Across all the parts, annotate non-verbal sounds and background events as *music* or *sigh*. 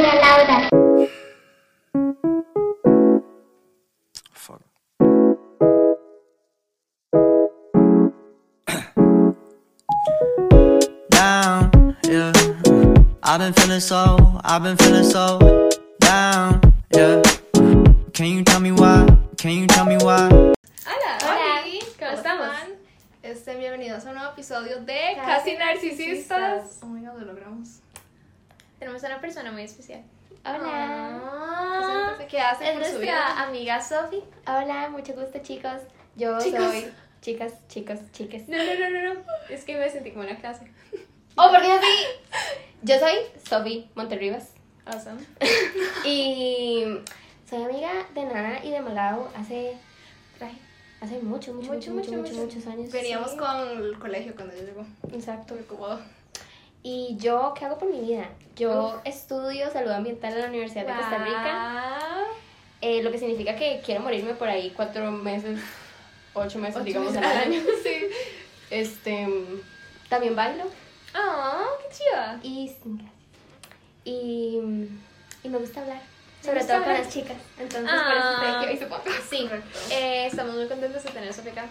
María Laura. Fuck. down, yeah. I've been feeling so, I've been feeling so down, yeah. Can you tell me why? Can you tell me why? Hola, Hola, ¿cómo estamos? están? Este, bienvenidos a un nuevo episodio de Casi Casi Narcisistas. Narcisistas. Oh my god, lo logramos. Tenemos a una persona muy especial. Ah, ¿Qué hacen Es por su nuestra vida? amiga Sofi. Hola, mucho gusto chicos. Yo Chicos. soy chicas, chicos, chiques. No, no, no, no, no. Es que me sentí como en la clase. Oh, porque así. Yo soy Sofi Monterrivas Awesome. *laughs* y soy amiga de Nana y de Malao hace hace mucho, mucho, mucho, mucho, mucho, muchos años. Veníamos Sí. con el colegio cuando yo llegó. Exacto. Como, Y yo, ¿qué hago por mi vida? Yo estudio salud ambiental en la Universidad de Costa Rica, eh, lo que significa que quiero morirme por ahí cuatro meses, ocho meses, Ocho digamos, meses al año. *laughs* sí. Este, también bailo. Oh, qué chiva. Y sin. Y, y me gusta hablar. Sobre todo con las chicas. Entonces, Ah. por eso aquí hoy, supongo. Sí, eh, estamos muy contentos de tener a Sofi acá.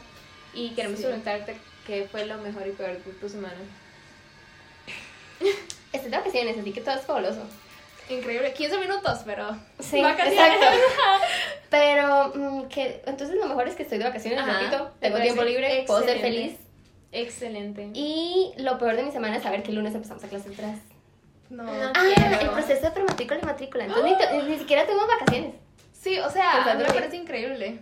Y queremos Sí. preguntarte qué fue lo mejor y peor de tu semana. Estoy de vacaciones, así que todo es fabuloso. Increíble, 15 minutos, pero. Sí, Vacaciones. exacto. *laughs* Pero, mm, que, entonces lo mejor es que estoy de vacaciones, Ajá, repito. Tengo tiempo libre, puedo ser excelente. feliz. Excelente. Y lo peor de mi semana es saber que el lunes empezamos a clases atrás. No. No. Ah, quiero. el proceso de prematrícula y matrícula. Entonces ni, ni siquiera tuvimos vacaciones. Sí, o sea, a mí Pensando me que- parece increíble.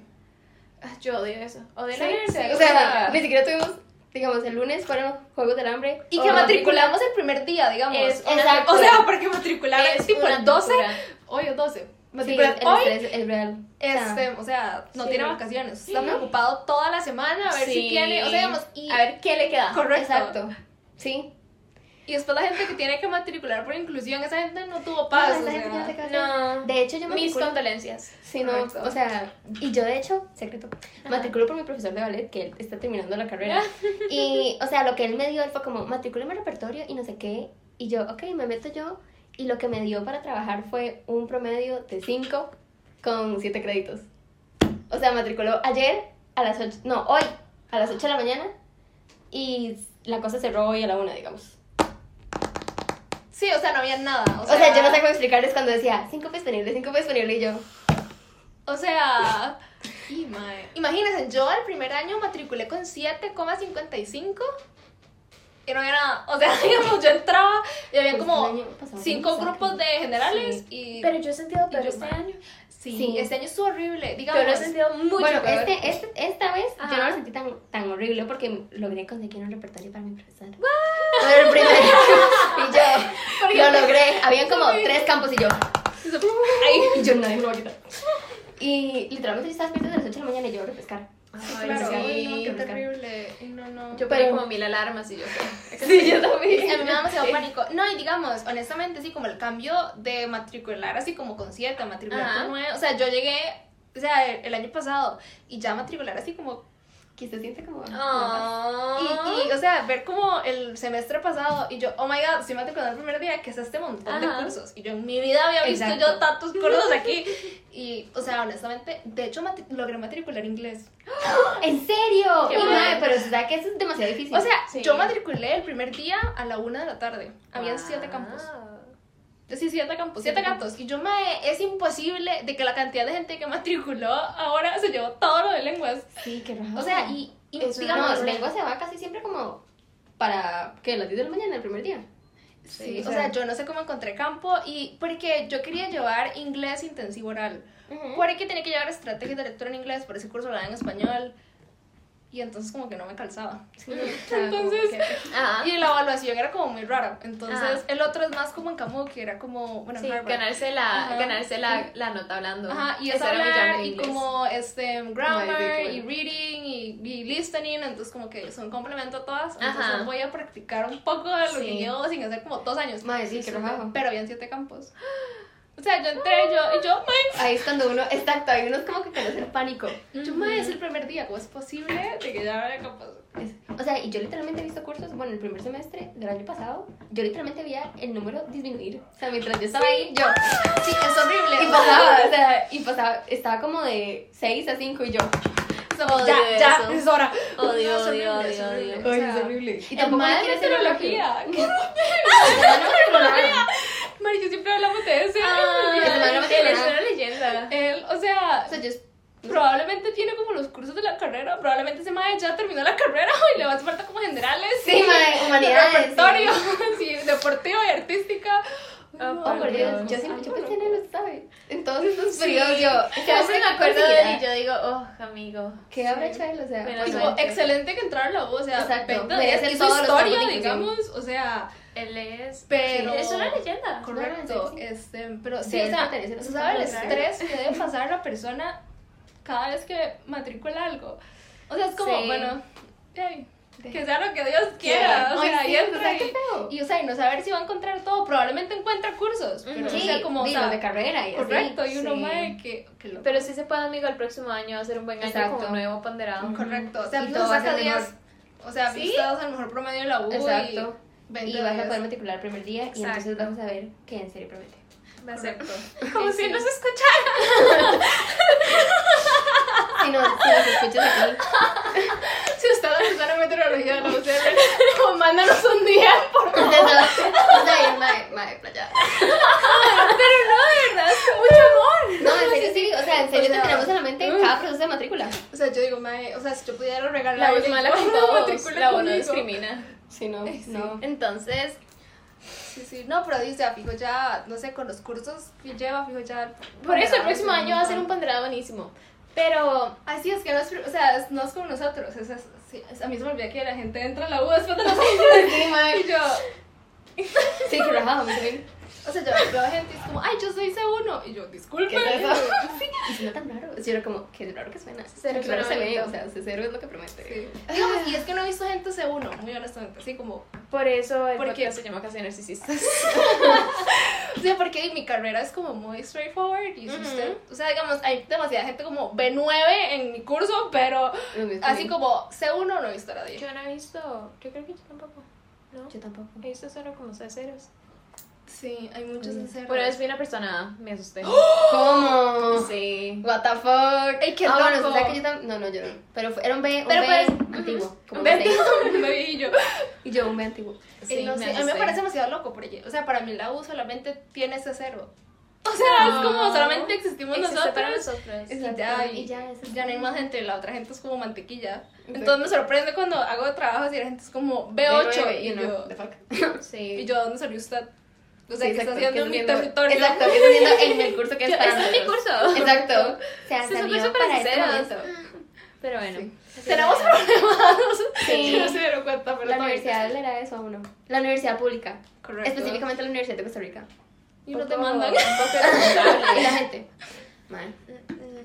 Ah, Yo odio eso. Odio Sí, la universidad. sí, O sea, ni siquiera tuvimos, digamos, el lunes fueron Juegos del Hambre. Y o que matriculamos el primer día, digamos. Es O sea, exacto. O sea, porque matricular es, Es tipo el 12. tortura. Hoy es 12. Sí, Matricular el hoy estrés es real. O Este, o sea, no sí. tiene vacaciones. Está preocupado toda la semana a ver si Sí. tiene. O sea, digamos, y, A ver qué le queda. correcto. Exacto. Sí. Y después la gente que tiene que matricular por inclusión, esa gente no tuvo paz. No, gente no se. No. De hecho, yo Mis matriculo. condolencias. Sí, no, o sea, y yo de hecho, secreto, matriculo por mi profesor de ballet, que él está terminando la carrera. *laughs* Y, o sea, lo que él me dio, él fue como, matricúlame repertorio y no sé qué. Y yo, ok, me meto yo. Y lo que me dio para trabajar fue un promedio de 5 con 7 créditos. O sea, matriculó ayer a las 8, no, hoy a las 8 de la mañana. Y la cosa cerró hoy a la 1, digamos. Sí, o sea, no había nada. O O sea, yo no sé cómo explicarles cuando decía 5 disponible, 5 disponible y yo. O sea. *laughs* y, Imagínense, yo el primer año matriculé con 7,55 y no había nada. O sea, *laughs* digamos, yo entraba y había Pues como cinco grupos de generales y. Pero yo he sentido peor yo, este año. sí, Sí. este año estuvo horrible. Digamos, Yo lo he sentido mucho bueno, peor. este, este, esta vez yo no lo sentí tan, tan horrible porque logré conseguir un repertorio para mi profesor. Pero el primer *laughs* y yo lo logré. Habían como tres campos y yo. Ay, y yo nadie me lo va a quitar. Y literalmente yo estaba despierta desde las 8 de la mañana y yo a refrescar. Ay, Claro, sí. no, qué terrible. Y no, no. Yo Pero- ponía como mil alarmas y yo sé. *laughs* Sí, yo también. A mí me da demasiado pánico. No, y digamos, honestamente, sí, como el cambio de matricular así como con 7 a matricular Ajá. con 9. O sea, yo llegué, o sea, el, el año pasado y ya matricular así como. Que se siente como. Y, y, o sea, ver como el semestre pasado y yo, oh my god, sí matriculé el primer día, que es este montón de Ajá. cursos. Y yo en mi vida había visto Exacto. yo tantos cursos aquí. Y, o sea, honestamente, de hecho, matri- logré matricular inglés. *gasps* ¿En serio? Qué Y, bueno. madre, pero sea que eso es demasiado difícil. O sea, Sí. yo matriculé el primer día a la una de la tarde. Habían siete Wow. Campos. Sí, siete campos, siete gatos. Y yo, mae, es imposible de que la cantidad de gente que matriculó ahora se llevó todo lo de lenguas. sí, qué raro. O sea, y, digamos, no, lengua se va casi siempre como para que las 10 de la mañana el primer día. sí, o o sea- sea, yo no sé cómo encontré campo y porque yo quería llevar inglés intensivo oral. Ujú. Porque tenía que llevar estrategia de lectura en inglés, por ese curso lo daba en español. Y entonces como que no me calzaba. Sí, *laughs* Entonces, que- y la evaluación era como muy rara. Entonces, Ajá. el otro es más como en Camus, que era como, bueno, en Sí, ganarse la, Ajá. ganarse la, la nota hablando. Ajá, y es hablar y como este grammar y reading y, y listening, entonces como que son complemento a todas. Ajá. Entonces voy a practicar un poco de lo Sí. que llevo sin hacer como dos años. Madre, sí. Pero habían siete campos. O sea, yo entré, yo, y yo, mae, Ahí es cuando uno, exacto, ahí uno es como que conoce el pánico. yo, mae, es el primer día, ¿cómo es posible de que ya me capaz? Es- o sea, y yo literalmente he visto cursos, bueno, el primer semestre del año pasado, yo literalmente veía el número disminuir. O sea, mientras yo estaba ahí, yo. Sí, es horrible. Y pasaba, o sea, y pasaba, estaba como de 6 a 5 y yo. Odio ya, ya, eso. es hora. Odio, No, odio, odio, odio. Es horrible. Y tampoco mal me de quiero hacer meteorología. meteorología. Mari, yo siempre hablamos de ese. Ah, él es una leyenda. Él, o sea, O sea, yo. probablemente tiene como los cursos de la carrera, probablemente ese mae ya terminó la carrera *laughs* y le va a hacer falta como generales. Sí, mae, humanidades, sí. Repertorio, *laughs* sí, deportiva y artística. Oh, por Dios, yo siempre yo pensé en él, ¿sabes? En todos estos periodos yo. Siempre me acuerdo de él y yo digo, oh, amigo. ¿Qué habrá hecho él? O sea, Bueno, pues, suerte. excelente que entraron a la U, o sea, Exacto, de- todos los historia, digamos, o sea, Él es. Pero- Es una leyenda. correcto, este, pero sí, o sea, un sabe el estrés que debe pasar la persona cada vez que matricula algo. O sea, es como, Sí. bueno, hey, que sea lo que Dios quiera, o Ay, sea, sí, y o entra sea, y, qué feo. y, o sea, y no saber si va a encontrar todo, probablemente encuentra cursos, pero, Sí, o sea, como, o sea, de carrera y así. correcto, y uno, mae, que, que lo Pero sí se puede, amigo, el próximo año hacer un buen año Exacto. nuevo ponderado. Correcto, o sea, Y tú todo va a sacas ser 10, mejor. o sea, ¿Sí? vistas al mejor promedio de la U Exacto. y 20 Y vas a de poder matricular el primer día y Exacto. entonces vas a saber que en serio promete. Me acepto. Como si sí. no se escuchara. *laughs* Si no, si nos escuchas aquí, *laughs* Si usted es persona de meteorología la UCR, como mándanos un día, por favor. usted ahí, mae, mae, playa. Pero no, de verdad, mucho amor. No, en serio sí, o sea, en serio O te tenemos en la mente cada proceso de matrícula. O sea, yo digo, mae, o sea, si yo pudiera regalar La a voz alguien mala que todos. La no discrimina. Sí, no, Ay, sí. no. Entonces, Sí, sí, no, pero dice, ah, fijo ya, no sé, con los cursos que lleva, fijo ya. por eso el próximo sí, año va a ser un ponderado buenísimo. Pero Ay, sí, es que no es, o sea, no es como nosotros, es, es- sí, es- a mí se me olvida que la gente entra a la U después de los *laughs* Sí, yo, Sí, que rajado, también. *laughs* o sea, yo veo a gente y es como, ay, yo soy C1, y yo, disculpe. ¿Qué es eso? *laughs* Y suena tan raro. Sí, era como, qué raro que suena. Cero raro se ve, o sea, es lo que promete. Sí. Digamos, y es que no he visto gente C1, muy honestamente, así como, por eso el ¿Por qué? podcast se llama Casi Narcisistas. *laughs* o sea, porque mi carrera es como muy straightforward, y usted, o sea, digamos, hay demasiada gente como B9 en mi curso, pero mismo así como C1 no he visto a nadie. Yo no he visto, yo creo que yo tampoco. No, Yo tampoco. he visto solo como ceros. Sí, hay muchos en C. Por eso vi una persona, me asusté. *gasps* ¿Cómo? Sí. What the fuck? Ey, qué ah, bueno, loco. o sea que yo también. No, no, yo no. Pero fue- era un B, un Pero B pues, antiguo. Como un B. no, y yo. Y yo un B antiguo. Ey, no me sé, a mí me parece demasiado loco por ella. O sea, para mí la U solamente tiene ese cero. O sea, es como solamente existimos Existe nosotros. para nosotros. Y Exacto. ya, y, Y ya, es ya no hay más gente, la otra gente es como mantequilla. Exacto. Entonces me sorprende cuando hago trabajos y la gente es como B8 B9, y, you know, yo, the fuck. *laughs* Sí. y yo, ¿dónde salió usted? O sea, Sí, ¿qué está exacto, haciendo ¿qué en mi territorio? Exacto, ¿qué está haciendo en el curso que *laughs* Yo- está este es mi curso. Exacto. O sea, Sí, son salió súper para este. Pero bueno. Tenemos problemas. Sí. *laughs* Yo no se dieron cuenta, pero La universidad le da eso a uno. La universidad pública. Correcto. Específicamente la Universidad de Costa Rica. Y no te mandan. Un poco irresponsable. Y la gente. Man.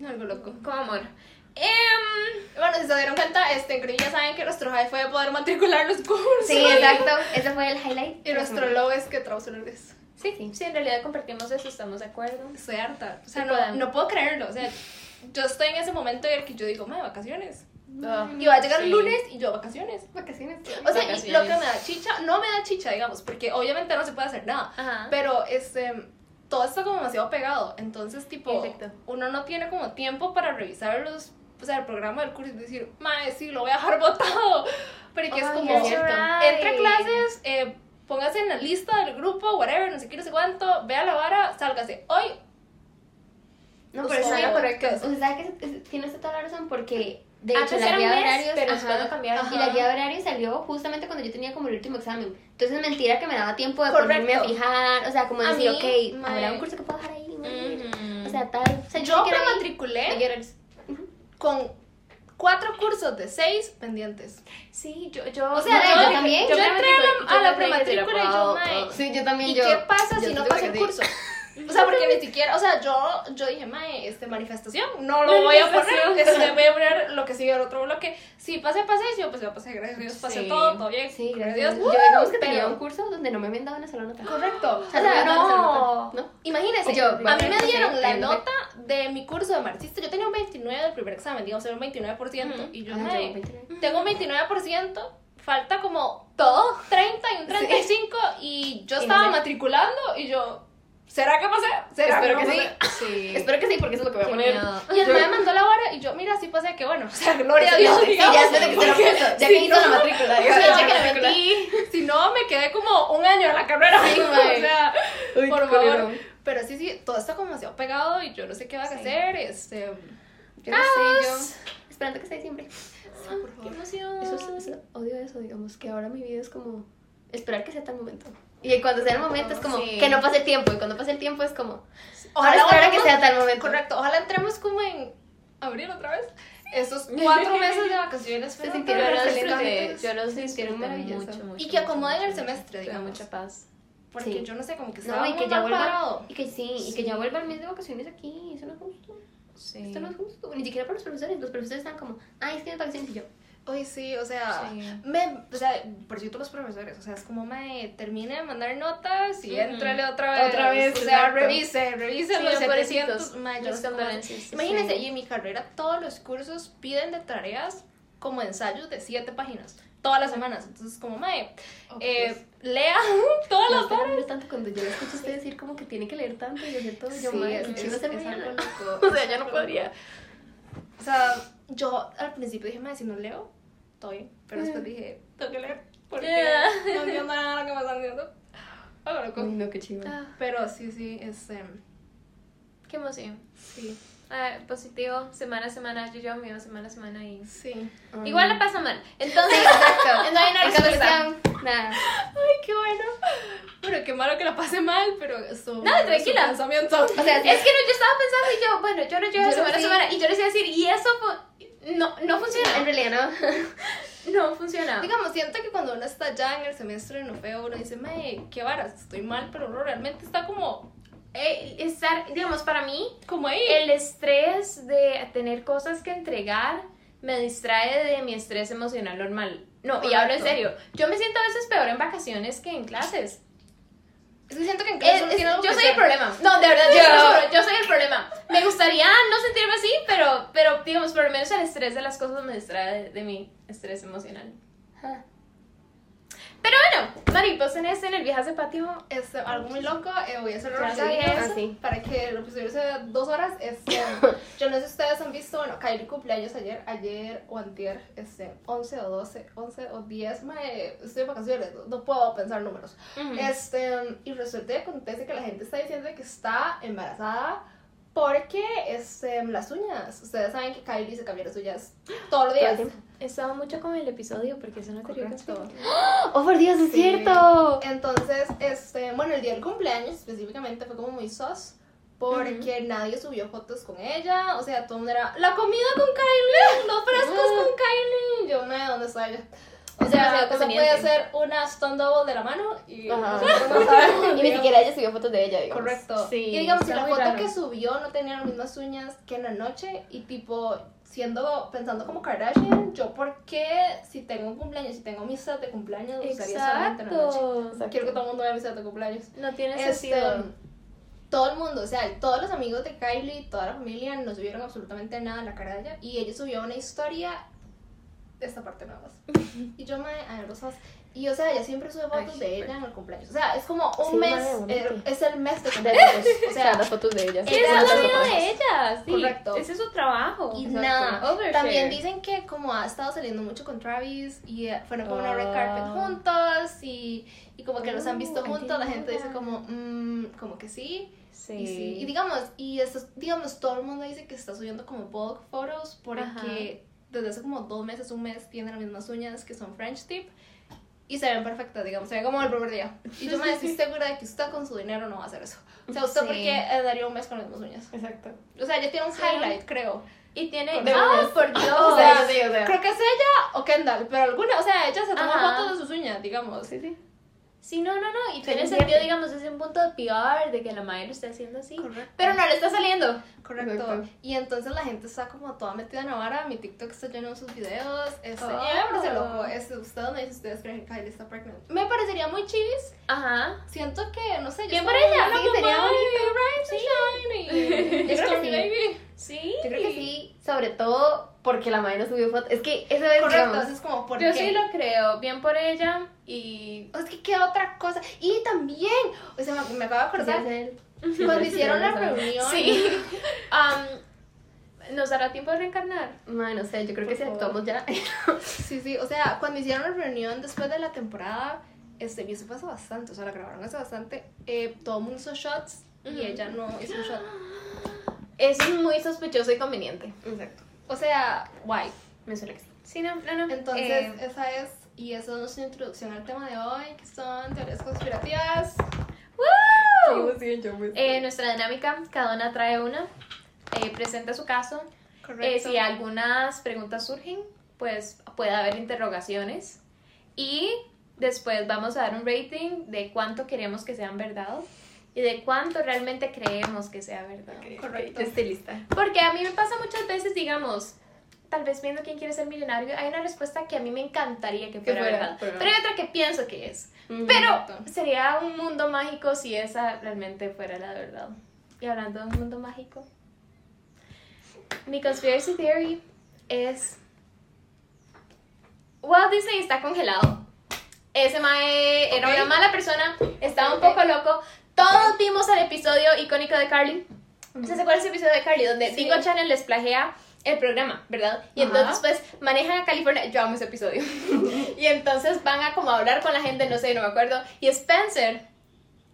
Algo loco. Con amor. Em, Bueno, si se dieron cuenta, este, creo que ya saben que nuestro high fue poder matricular los cursos. Sí, exacto. Ese fue el highlight. Y nuestro low es que traducciones. Sí, sí. sí, en realidad compartimos eso, estamos de acuerdo. Estoy harta. O sea, Sí no, no puedo creerlo. O sea, yo estoy en ese momento en el que yo digo, me vacaciones. Ugh, Y va a llegar sí. el lunes y yo, vacaciones. Vacaciones. O sea, y Vacaciones. lo que me da chicha, no me da chicha, digamos, porque obviamente no se puede hacer nada. Ajá. Pero este, todo está como demasiado pegado. Entonces, tipo, Exacto. uno no tiene como tiempo para revisar los, o sea, el programa del curso y decir, mae, sí, lo voy a dejar *laughs* botado. Pero que es como, es cierto. entre a clases, eh, póngase en la lista del grupo, whatever, no sé qué, no sé cuánto, vea la vara, sálgase. Hoy, No, Pues pero está lo correcto. correcto. O sea, ¿sabes que es- tiene usted toda la razón? Porque, de hecho, la guía de horarios. pero ajá, cambiaron. Y la guía de horarios salió justamente cuando yo tenía como el último examen. Entonces, mentira que me daba tiempo de Correcto. ponerme a fijar. O sea, como decir, mí, ok, mae. habrá un curso que puedo dejar ahí. mae? Ujú. O sea, tal. O sea, yo sí me matriculé La guía de horarios. Con cuatro cursos de seis pendientes. Sí, yo, yo. O sea, yo yo, también. Yo, entré a la, prematrícula y yo, mae. Sí, yo también. ¿Y yo, qué pasa yo si no pasa el sí. curso? O sea, porque ni siquiera, o sea, yo, yo dije, mae, este, manifestación, no lo voy a poner, este, voy a poner lo que sigue el otro bloque. Si pase, pase, y si yo pues yo pasé, gracias a Dios, pasé Sí. todo, todo bien. Sí, gracias a Yo Dios. digamos que tenía un curso donde no me habían dado una sola nota. Correcto. O O sea, no, no. Imagínense, Yo, a mí me dieron sí, la sí, nota de mi curso de marxista. Yo tenía un 29 del primer examen, digamos, era un 29%. Ujú. Y yo, Ah, mae, yo, 29. tengo un 29%, falta como todo, 30 y un 35. Y yo estaba matriculando y yo, ¿será que pasé? ¿Será Espero no que sí. Sí. *laughs* Espero que sí, porque eso es lo que voy a Qué poner. Y él me mandó la hora y yo, mira, sí pasé, que bueno, *laughs* o sea, gloria a Dios. sí, digamos, ya de que se lo puso, ya que hizo la matrícula. ya que que la metí. Si no, me quedé como un año en la carrera. *laughs* O sea, por qué favor. Pero sí, sí, todo está como demasiado pegado y yo no sé qué va a hacer. Este, Yo no sé, yo. Esperando que sea diciembre. por Qué favor. emoción. Eso es, odio eso, digamos, que ahora mi vida es como esperar que sea tal momento. Y cuando sea el momento es como Sí. que no pase el tiempo. Y cuando pase el tiempo es como, Ojalá ahora que sea tal momento. Correcto, ojalá entremos como en abril otra vez. Esos cuatro meses de vacaciones fueron sintieron tan Yo lo excelente. disfruté, excelentes. yo lo Sí, disfruté maravilloso. mucho, mucho. Y que acomoden mucho. el semestre, digamos. mucha paz. Porque Sí. yo no sé, como que No, estaba y que muy ya vuelva. parado. Y que sí, y que ya vuelva el mes de vacaciones aquí. Eso no es justo. Sí. Esto no es justo. Ni siquiera para los profesores. Los profesores están como, ay, es que es vacaciones y yo. Oye, sí, o sea, Sí. me, o sea, por cierto los profesores, o sea, es como me termine de mandar notas y Ujú. éntrale otra vez. Otra vez, o sea, revise, revise Sí, los pobrecitos. 700. ma, yo no Mis sé cómo- condolencias. Imagínense, Sí. y en mi carrera todos los cursos piden de tareas como ensayos de 7 páginas, todas las semanas. Entonces, como, mae, eh, lea *laughs* todas las hablando tanto cuando yo le escucho usted decir como que tiene que leer tanto y hacer todo. Yo, Sí, madre, es, es, es algo *laughs* loco. O sea, yo no podría. O sea, yo al principio dije, madre, si no leo, bien. Pero después dije, tengo que leer. Porque *laughs* Yeah. no entiendo nada de lo que me están diciendo. Algo loco. No, qué chido. Ah, Pero sí, sí, es. em, qué emoción. sí, Ah, positivo, semana a semana, yo llevo mío semana a semana y... sí. Ay. Igual la pasa mal. Entonces, *laughs* Exacto. *laughs* no hay una respuesta. conclusión, Nada. Ay, qué bueno. Bueno, qué malo que la pase mal, pero eso. No, tranquila. pensamiento. O sea, Es que no, yo estaba pensando y yo, bueno, yo lo llevo Yo semana a sí. semana y yo les iba a decir, y eso fu- no, no en funciona. realidad no. *laughs* No funciona. Digamos, siento que cuando uno está ya en el semestre no feo, uno dice, me, qué varas, estoy mal, pero uno realmente está como, Eh, estar, digamos, para mí, como ahí. el estrés de tener cosas que entregar me distrae de mi estrés emocional normal. No, y hablo en serio. Yo me siento a veces peor en vacaciones que en clases. Es que siento que en Es- clase uno es- tiene algo yo que soy el problema. No, de verdad, yo, Yo- soy el problema. Me gustaría no sentirme así, pero, pero digamos, por lo menos el estrés de las cosas me distrae de, de mi estrés emocional. Ah. Pero bueno, Mari, vos tenés en el viaje de patio. Es algo muy loco, eh, voy a hacer una eso. Para que episodio sea dos horas. Este, *laughs* yo no sé si ustedes han visto, bueno, Kylie cumpleaños ayer, ayer o antier, este, 11 o 12, 11 o 10, mae, estoy de vacaciones, no, puedo pensar números. Este, y resulta y acontece que la gente está diciendo que está embarazada porque este, las uñas. Ustedes saben que Kylie se cambia las uñas todos los días. Estaba mucho con el episodio porque eso no quería Correcto. Oh, por Dios, es Sí. cierto. Entonces, este, bueno, el día del cumpleaños específicamente fue como muy sos. Porque nadie subió fotos con ella. O sea, todo el mundo era la comida con Kylie, los frescos *laughs* con Kylie. Yo, me, ¿dónde está ella? O sea, se puede hacer una stone double de la mano y Ajá. *laughs* no. *laughs* Y ni siquiera ella subió fotos de ella, digamos. Correcto. Sí, y digamos, si la foto raro. que subió no tenía las mismas uñas que en la noche y tipo siendo pensando como Kardashian, yo por qué si tengo un cumpleaños, si tengo mi set de cumpleaños, usaría solamente en la noche. Exacto. Quiero que todo el mundo vea mi set de cumpleaños. No tiene Este, sentido. todo el mundo, o sea, todos los amigos de Kylie, toda la familia no subieron absolutamente nada en la cara de ella y ella subió una historia de esta parte nada más. *laughs* Y yo me a rosas y o sea, ella siempre sube fotos Ay, de ella en el cumpleaños. O sea, es como un Sí, mes, eh, es el mes de *laughs* cumpleaños. fotos. O sea, las fotos de ella. Sí, Esa es la vida de ella, sí. Correcto. Ese es su trabajo. Y Exacto. nada, Overshare. también dicen que como ha estado saliendo mucho con Travis y eh, fueron como una red carpet Ah. juntos y, y como que los han visto Oh, juntos, la gente dice como, mm, como que sí. Sí. Y, sí. y digamos, y estos, digamos, todo el mundo dice que está subiendo como bulk photos porque Ajá. desde hace como dos meses, un mes, tienen las mismas uñas que son French tip y se ven perfectas, digamos, se ven como el primer día. Y yo me *laughs* estoy segura de que usted con su dinero no va a hacer eso. O sea, usted Sí. porque eh, daría un mes con las mismas uñas. Exacto. O sea, ella tiene un Sí. highlight, creo. Y tiene. ¡Ah, por *laughs* Dios! O sea, sí, o sea. Creo que es ella o Kendall, pero alguna, o sea, ella se toma fotos de sus uñas, digamos. Sí, sí. Sí, no, no, no. Y tiene sentido, digamos, desde un punto de PR, de que la madre lo esté haciendo así. Correcto. Pero no le está saliendo. Correcto. Correcto. Y entonces la gente está como toda metida en la vara. Mi TikTok está lleno de sus videos. Este, Oh. y me parece loco. Este, ustedes me dicen, ustedes creen que Kylie está pregnant. Me parecería muy chivis. Ajá. Siento que, no sé, yo Bien por ella. Sí, sería "Ay, bonito". Rise and shine", y- Yo creo que sí. Sí. Yo creo que sí, sobre todo porque la madre no subió foto. Es que eso es, Correcto, digamos, entonces como, ¿por Yo qué? sí lo creo. Bien por ella. Y. Es que queda otra cosa. Y también, o sea, me, me acabo de acordar, ser- cuando hicieron la Sí, reunión. Sí. *laughs* Um, ¿Nos dará tiempo de reencarnar? Mae, no sé, yo creo Por que si favor. actuamos ya. *laughs* Sí, sí, o sea, cuando hicieron la reunión después de la temporada, este, y eso hace bastante, o sea, la grabaron hace bastante, eh, todo el mundo hizo shots y ella no hizo un shot. Eso es muy sospechoso y conveniente. Exacto. O sea, guay. Me suena que sí. Sí, no, no, no. Entonces, Eh, esa es, y esa es nuestra introducción al tema de hoy, que son teorías conspirativas. ¡Woo! Eh, nuestra dinámica, cada una trae una, eh, presenta su caso. Eh, si algunas preguntas surgen, pues puede haber interrogaciones. Y después vamos a dar un rating de cuánto queremos que sean verdad y de cuánto realmente creemos que sea verdad. Correcto. Yo estoy lista. Porque a mí me pasa muchas veces, digamos, tal vez viendo quién quiere ser millonario, hay una respuesta que a mí me encantaría que fuera, fuera, verdad, pero- pero hay otra que pienso que es. Ujú. Pero sería un mundo mágico si esa realmente fuera la verdad. Y hablando de un mundo mágico, mi conspiracy theory es Walt Disney está congelado. Ese mae era Ok. una mala persona, estaba un poco loco. Todos vimos el episodio icónico de Carly. ¿Se acuerdan ese episodio de Carly donde Sí. Dingo Channel les plagea el programa, verdad? Y Ajá. entonces pues manejan a California, yo amo ese episodio. *laughs* y entonces van a como hablar con la gente, no sé, no me acuerdo. Y Spencer,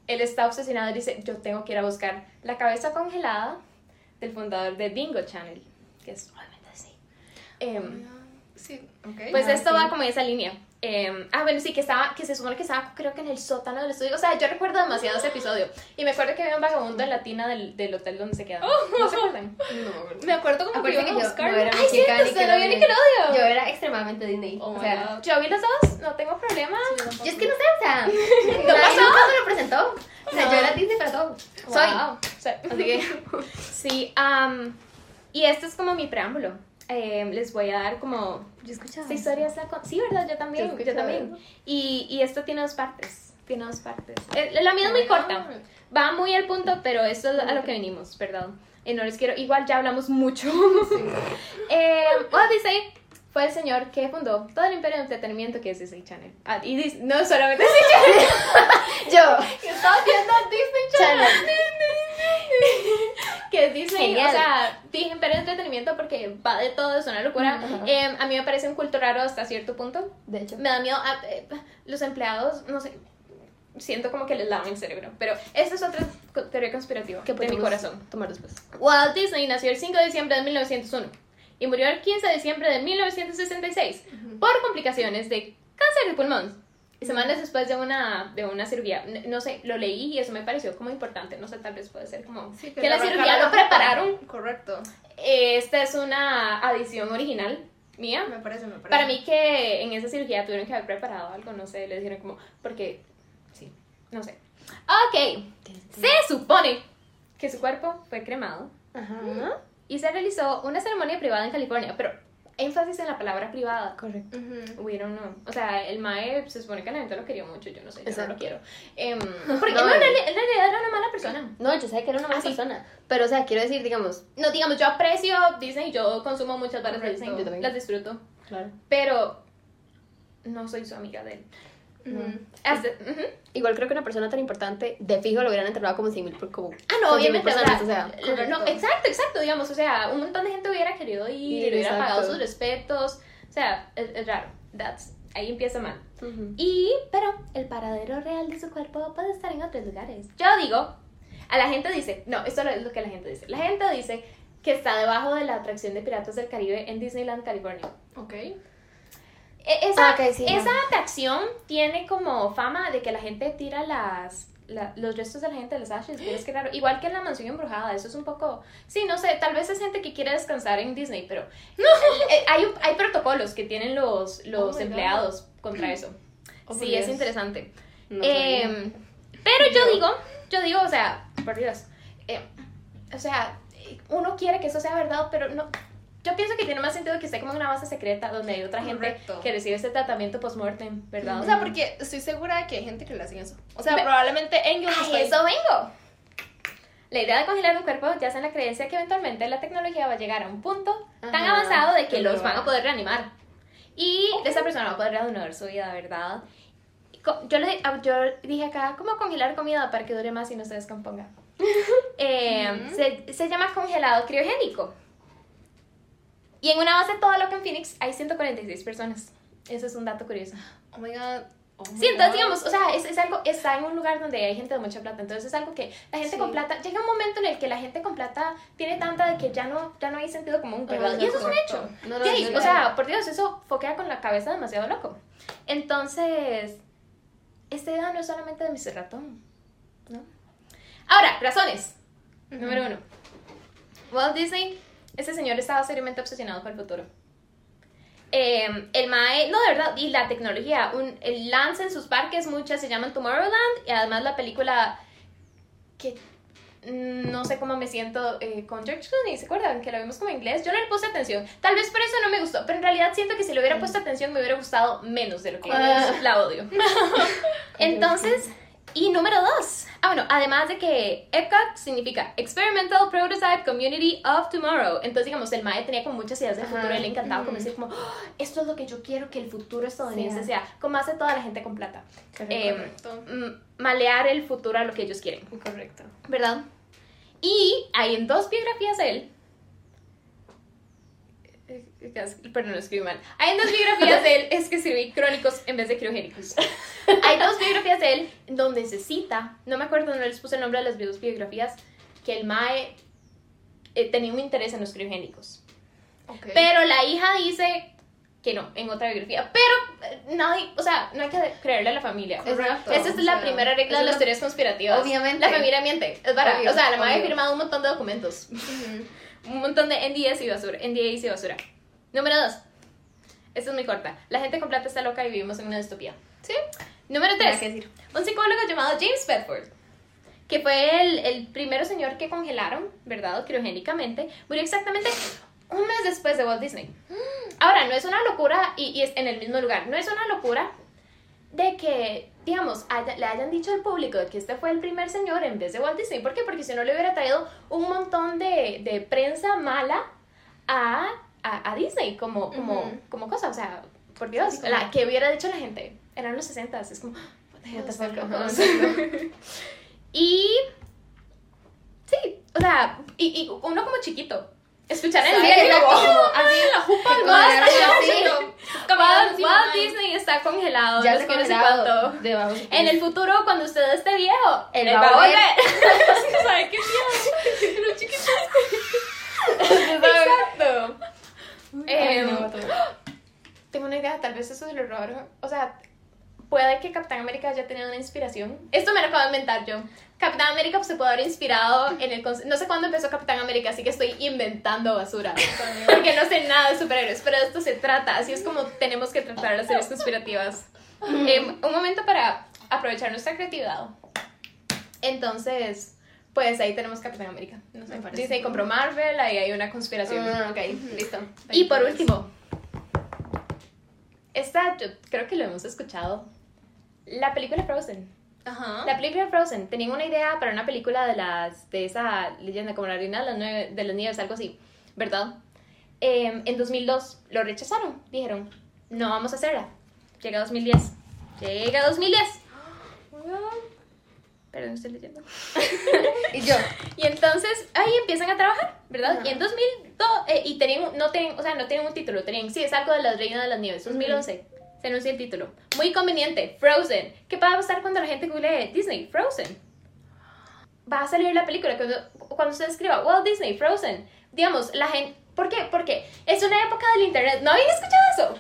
él está obsesionado y dice, yo tengo que ir a buscar la cabeza congelada del fundador de Bingo Channel, que es obviamente así. Em, Sí, ok. pues Ah, esto sí. va como en esa línea. Eh, ah, bueno, sí, que estaba, que se supone que estaba, creo que en el sótano del estudio. O sea, yo recuerdo demasiado ese episodio. Y me acuerdo que había un vagabundo en la tina del, del hotel donde se quedaban. ¿No se acuerdan? *laughs* me acuerdo como que Acuérdate iban que a yo buscar. no era Ay, chica cierto, usted no vio Nickelodeon. Yo era extremadamente Disney. Oh o sea. Yo vi los dos, no tengo problema. yo es que no sé, o sea, *laughs* nadie nunca me lo presentó. O sea, No. yo era Disney para todo. Soy. Wow. Soy. Así que, *laughs* Sí, am, y este es como mi preámbulo. Eh, les voy a dar como yo escuchaba. Esta historia es la Sí, ¿verdad? Yo también, Yo yo, también. Y, y esto tiene dos partes. Tiene dos partes. Eh, La mía es muy corta. Va muy al punto, pero esto es a lo que venimos, ¿verdad? Y no les quiero... Igual ya hablamos mucho. *laughs* eh, Walt Disney fue el señor que fundó todo el imperio de entretenimiento que es Disney Channel. Ah, y Dis- no solamente Disney Channel. *laughs* Yo. que estaba viendo Disney Channel. Que Disney, Genial. o sea, dije de entretenimiento porque va de todo, es una locura. Ajá. Eh, a mí me parece un culto raro hasta cierto punto. De hecho. Me da miedo. a- eh, los empleados, no sé. Siento como que les lavan el cerebro. Pero esta es otra teoría conspirativa que de mi corazón. Tomar después. Walt Disney nació el 5 de diciembre de 1901 y murió el 15 de diciembre de 1966 por complicaciones de cáncer de pulmón. Y semanas después de una, de una cirugía, no sé, lo leí y eso me pareció como importante, no sé, tal vez puede ser como Sí, que, la cirugía lo prepararon. Correcto. Esta es una adición original mía. Me parece, me parece. Para mí que en esa cirugía tuvieron que haber preparado algo, no sé, le dijeron como, porque, sí, no sé. Ok, se supone que su cuerpo fue cremado Ajá. y se realizó una ceremonia privada en California, pero énfasis en la palabra privada. Correcto. Ujú. We don't know. O sea, el Mae se supone que la gente lo quería mucho, yo no sé, yo no lo quiero. Em, *laughs* porque No, no, en eh. realidad, en realidad era una mala persona. No, yo sé que era una mala Ah, persona. Pero, o sea, quiero decir, digamos. No, digamos, yo aprecio Disney, yo consumo muchas varas de. Disney, Yo también. las disfruto, Claro. pero no soy su amiga de él. Ujú. Hasta- ujú. Igual creo que una persona tan importante, de fijo lo hubieran enterrado como 100 mil por como. Ah, no, con 100.000 obviamente, o sea, personas, o sea, no, exacto, exacto, digamos, o sea, un montón de gente hubiera querido ir, le hubiera pagado sus respetos, o sea, es, es raro, that's, ahí empieza mal. Ujú. Y, pero, el paradero real de su cuerpo puede estar en otros lugares. Yo digo, a la gente dice, no, esto es lo que la gente dice, la gente dice que está debajo de la atracción de Piratas del Caribe en Disneyland, California. Ok. E- Esa, Ah, sí, esa no. atracción tiene como fama de que la gente tira las, la- los restos de la gente, los ashes, pero es que raro. Igual que en la mansión embrujada, eso es un poco... Sí, no sé, tal vez es gente que quiere descansar en Disney, pero *laughs* eh, hay, hay protocolos que tienen los, los Oh empleados contra eso. Oh, sí, es interesante. No Em, pero yo digo, yo digo, o sea, por Dios, eh, o sea, uno quiere que eso sea verdad, pero no. Yo pienso que tiene más sentido que esté como en una base secreta donde hay otra gente Correcto. que recibe ese tratamiento post-mortem, ¿verdad? O sea, porque estoy segura de que hay gente que le hacen eso. O sea, Ve- probablemente Engels ¡Ay, está ahí. eso vengo! La idea de congelar un cuerpo ya en la creencia que eventualmente la tecnología va a llegar a un punto tan Ajá, avanzado de que los lo van va- a poder reanimar. Y esa persona va a poder reanudar su vida, ¿verdad? Yo, le, ah, yo dije acá, ¿cómo congelar comida para que dure más y no se descomponga? *laughs* Eh, se, se llama congelado criogénico. Y en una base todo lo que en Phoenix hay 146 personas. Eso es un dato curioso. Oh my god. Oh my Sí, entonces God. digamos, o sea, es, es algo, está en un lugar donde hay gente de mucha plata, entonces es algo que la gente Sí. con plata, llega un momento en el que la gente con plata tiene tanta de que ya no, ya no hay sentido común, ¿verdad? Ajá, y eso es un hecho. No, no, Sí, o sea, por Dios, eso foquea con la cabeza demasiado loco. Entonces, esta idea no es solamente de Mr. Ratón, ¿no? Ahora, razones. Número uno. Walt Disney, ese señor estaba seriamente obsesionado con el futuro. Eh, el MAE, no, de verdad, y la tecnología, un, el lanza en sus parques, muchas se llaman Tomorrowland, y además la película que no sé cómo me siento eh, con George Clooney, ¿se acuerdan? Que la vimos como inglés, yo no le puse atención, tal vez por eso no me gustó, pero en realidad siento que si le hubiera puesto atención me hubiera gustado menos de lo que Ah. la odio. *laughs* Entonces, y número dos, ah bueno, además de que EPCOT significa Experimental Prototype Community of Tomorrow, entonces digamos, el MAE tenía como muchas ideas del Ajá. futuro y le encantaba como decir como, "Oh, esto es lo que yo quiero que el futuro estadounidense Sí. sea, como hace toda la gente con plata. Eh, Correcto. malear el futuro a lo que ellos quieren, Correcto. ¿verdad? Y hay en dos biografías de él. Perdón, lo escribí mal. Hay dos biografías de él, es que escribí crónicos en vez de criogénicos. Hay dos biografías de él donde se cita, no me acuerdo, no les puse el nombre de las dos biografías, que el Mae eh, tenía un interés en los criogénicos. Ok. Pero la hija dice que no, en otra biografía. Pero eh, nadie, o sea, no hay que creerle a la familia. Correcto. Esa es O la sea, primera regla de las no- teorías conspirativas. Obviamente. La familia miente, es verdad. O sea, la madre ha firmado un montón de documentos. Un montón de NDAs y basura. NDAs y basura. Número dos. Esta es muy corta. La gente con plata está loca y vivimos en una distopía. Sí. Número tres. decir. Un psicólogo llamado James Bedford, que fue el, el primero señor que congelaron, ¿verdad? Criogénicamente, murió exactamente un mes después de Walt Disney. Ahora, no es una locura, y, y es en el mismo lugar, no es una locura de que, digamos, haya- le hayan dicho al público que este fue el primer señor en vez de Walt Disney. ¿Por qué? Porque si no le hubiera traído un montón de, de prensa mala a, a, a Disney como, como, como cosa. O sea, por Dios, Sí, como- la, que hubiera dicho la gente. Eran los 60 es como, loco. *laughs* y, sí, o sea, y, y uno como chiquito. Escuchar el día exacto, *laughs* así en la jupa, *laughs* Walt- Walt- Walt, Walt Disney está congelado. Ya no no sé congelado debajo En el futuro, cuando usted esté viejo, Él va a volver. *laughs* ¿Sabe qué? Los chiquitos. Exacto. Em, no, tengo una idea, tal vez eso se lo robaron. O sea, puede que Capitán América haya tenido una inspiración. Esto me lo acabo de inventar yo. Capitán América se puede haber inspirado en el... No sé cuándo empezó Capitán América, así que estoy inventando basura. Porque no sé nada de superhéroes, pero de esto se trata. Así es como tenemos que tratar las series conspirativas. Em, un momento para aprovechar nuestra creatividad. Entonces, pues ahí tenemos Capitán América. No sé. Disney compró Marvel, ahí hay una conspiración. Ah, ok, listo. Y por último, esta yo creo que lo hemos escuchado. La película Frozen. Ajá. La película Frozen. Tenían una idea para una película de las de esa leyenda como la reina de las, nueve- de las nieves, algo así, ¿verdad? Em, en 2002 lo rechazaron. Dijeron, no vamos a hacerla. Llega 2010. Llega 2010. *gasps* Perdón, estoy leyendo. *laughs* Y yo, Y entonces ahí empiezan a trabajar, ¿verdad? Y en 2002, eh, y tenían, no tenían, o sea, no tienen un título, tenían, sí, es algo de la Reina de las Nieves, 2011, se anuncia el título. Muy conveniente, Frozen. ¿Qué va a pasar cuando la gente google Disney? Frozen. Va a salir la película, cuando, cuando usted escriba Walt Disney, Frozen, digamos, la gente... ¿Por qué? Porque es una época del internet. ¿No habían escuchado eso?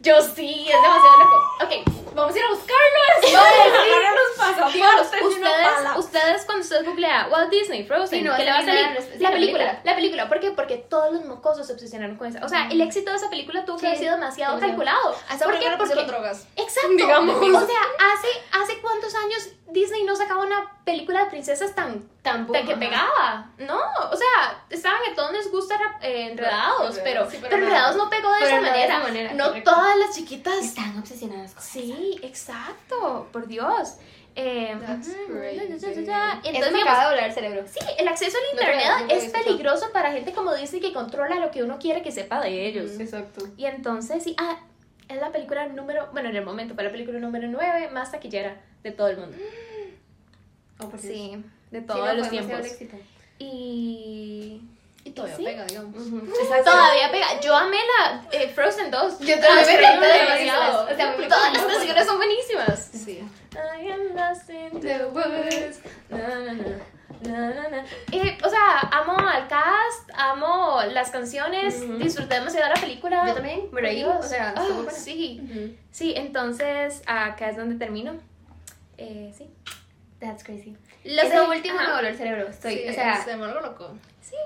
Yo sí, es demasiado loco. Ok, vamos a ir a buscarlo. *laughs* Ustedes, ustedes cuando ustedes usted googlea Walt Disney, Frozen, Sí, no, ¿qué le va a salir? la la película, la película. ¿Por qué? Porque todos los mocosos se obsesionaron con esa. O sea, el éxito de esa película tuvo que Sí, haber sido demasiado calculado. A esa ¿Por qué? Porque drogas. Exacto. Digamos. O sea, hace, hace cuántos años Disney no sacaba una película de princesas tan, Tampoco. tan que pegaba. No, o sea, estaban que todos les gusta eh, enredados, pero, Sí, pero, pero enredados no pegó de esa no de manera. esa manera, no correcto. todas las chiquitas. Están obsesionadas con Sí, exacto, por Dios. Eh, That's. Entonces, acaba de volar el cerebro. Sí, el acceso al No internet es peligroso para gente como dice que controla lo que uno quiere que sepa de ellos. Exacto. Y entonces, sí, ah, es la película número, bueno, en el momento fue la película número 9 más taquillera de todo el mundo. Oh, Dios. Sí, de Sí, todos no, los tiempos. Y... Y todavía Sí. pega, digamos. Ujú. *laughs* Exacto. Todavía pega. Yo amé la eh, Frozen 2. Yo también Ah, me pero encanta demasiado. O sea, Todas las canciones son buenísimas. Sí. I am lost in the woods. Na, na, na. Na, na. Eh, o sea, amo al cast, amo las canciones, Ujú. disfruté demasiado la película. Yo también, me reí, o sea, Ah, estuvo buena. sí. Sí, entonces acá es donde termino. Eh, sí. That's crazy. Lo Eso último ajá. me voló el cerebro. Estoy, Sí, o sea, se me loco. Sí.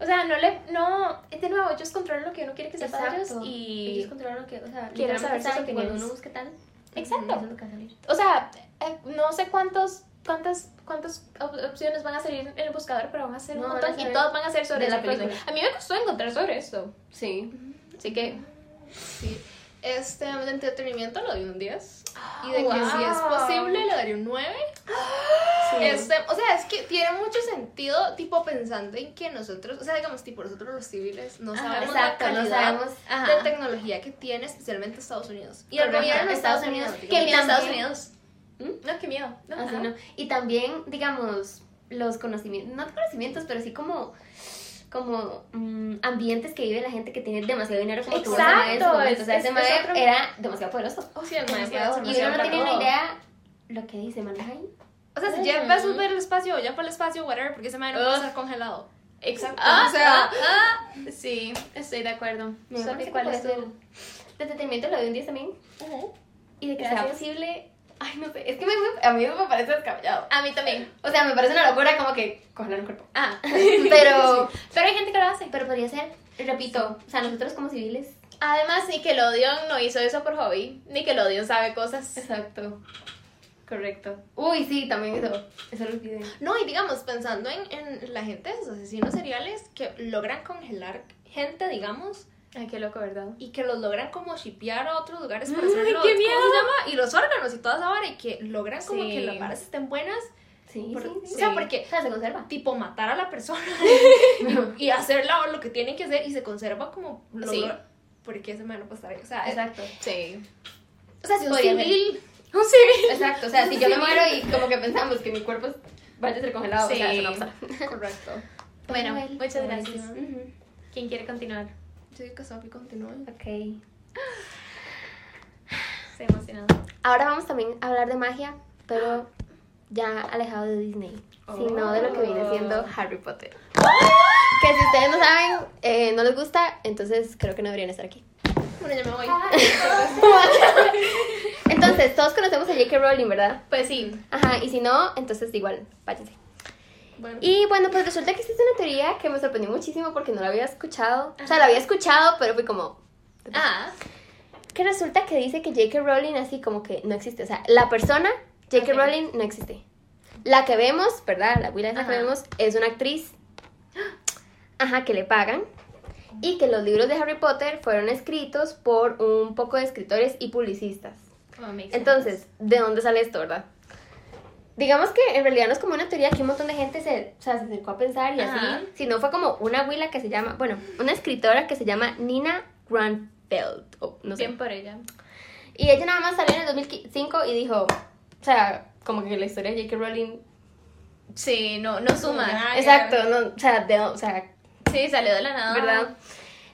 O sea, no le. No. De nuevo, ellos controlan lo que uno quiere que sepa de ellos. Y. ellos controlan lo que, o sea, Quieren saber sus que cuando opiniones. uno tal, Exacto. eso. O sea, eh, no sé cuántos. ¿Cuántas, cuántas op- opciones van a salir en el buscador? Pero van a ser un No, a montón y todas van a ser sobre la Frozen. película. A mí me costó encontrar sobre esto. Sí. Así que. Sí. Este, de entretenimiento le doy un 10. Y de que Wow. si es posible le daría un 9. *gasps* sí. Este, o sea, es que tiene mucho sentido, tipo, pensando en que nosotros, o sea, digamos, tipo, nosotros los civiles no Ajá, sabemos exacto, la no sabemos. Ajá. de tecnología que tiene especialmente Estados Unidos. Y el gobierno de Estados Unidos. Unidos. Qué miedo, Estados Unidos. ¿Mm? No, qué miedo. No, Así, ajá. ¿no? Y también, digamos, los conocimientos, no conocimientos, pero sí como como mm, ambientes que vive la gente que tiene demasiado dinero como en su Exacto, momento. O sea, es- ese es mae otro- era demasiado poderoso. Oh, sí, el mae Demasiado, Y uno no tiene todo. idea lo que dice, ahí. O sea, si Jeff Bezos va al espacio ya para el espacio, whatever, porque ese mae no puede estar congelado. Exacto. Ah, o sea, ah, sí, estoy de acuerdo. Que ¿cuál es tu- De entretenimiento le doy un 10 también. Y de que sea Gracias. posible. Ay, no sé. Es que me- a mí eso me parece descabellado. A mí también. O sea, me parece una locura como que congelar un cuerpo. Ah, *laughs* *laughs* Pero, pero hay gente que lo hace. pero podría ser, repito, o sea, nosotros como civiles. Además, Nickelodeon no hizo eso por hobby. Nickelodeon sabe cosas. Exacto. Correcto. Uy, sí, también eso. Eso lo olvidé. No, y digamos, pensando en, en la gente, esos asesinos seriales que logran congelar gente, digamos, Ay, qué loco, ¿verdad? y que los logran como shipear a otros lugares para Ay, hacerlo. qué ¿cómo miedo. se llama? Y los órganos y toda esa vara, y que logran como Sí. que las varas estén buenas. Sí, Por- sí, sí. O sea, porque O sea, se conserva. tipo matar a la persona *laughs* y hacer la- lo que tienen que hacer y se conserva como lo Sí. porque ese man no ahí. O sea, es- Exacto. Sí. o sea si un Podría civil Un civil. Exacto. O sea, si yo me muero y como que pensamos que mi cuerpo vaya a ser congelado, o sea, eso no pasa. *laughs* correcto. Bueno, Bueno, muchas gracias. Ujú. ¿Quién quiere continuar? Sí, que Sophie continúe. Ok. Estoy emocionada. Ahora vamos también a hablar de magia, pero ya alejado de Disney, sino de lo que viene siendo Harry Potter. Que si ustedes no saben, eh, no les gusta, entonces creo que no deberían estar aquí. Bueno, ya me voy. *laughs* Entonces, todos conocemos a J.K. Rowling, ¿verdad? Pues sí. Ajá, y si no, entonces igual, váyanse. Bueno, Y bueno, pues resulta que existe una teoría que me sorprendió muchísimo porque no la había escuchado. O sea, la había escuchado, pero fui como... Ah, Que resulta que dice que J.K. Rowling así como que no existe. O sea, la persona J.K. Ok. Rowling no existe. La que vemos, ¿verdad? La Willa que Ajá. vemos es una actriz. *gasps* Ajá, que le pagan. Y que los libros de Harry Potter fueron escritos por un poco de escritores y publicistas. oh. Entonces, ¿de dónde sale esto, verdad? Digamos que en realidad no es como una teoría que un montón de gente se, o sea, se acercó a pensar y Ajá. así, sino fue como una abuela que se llama, bueno, una escritora que se llama Nina Granfeld, o no sé. Bien por ella. Y ella nada más salió en el 2005 y dijo, o sea, como que la historia de J.K. Rowling, Sí, no, no suma. Exacto, no, o sea, de, o sea, Sí, salió de la nada. ¿verdad?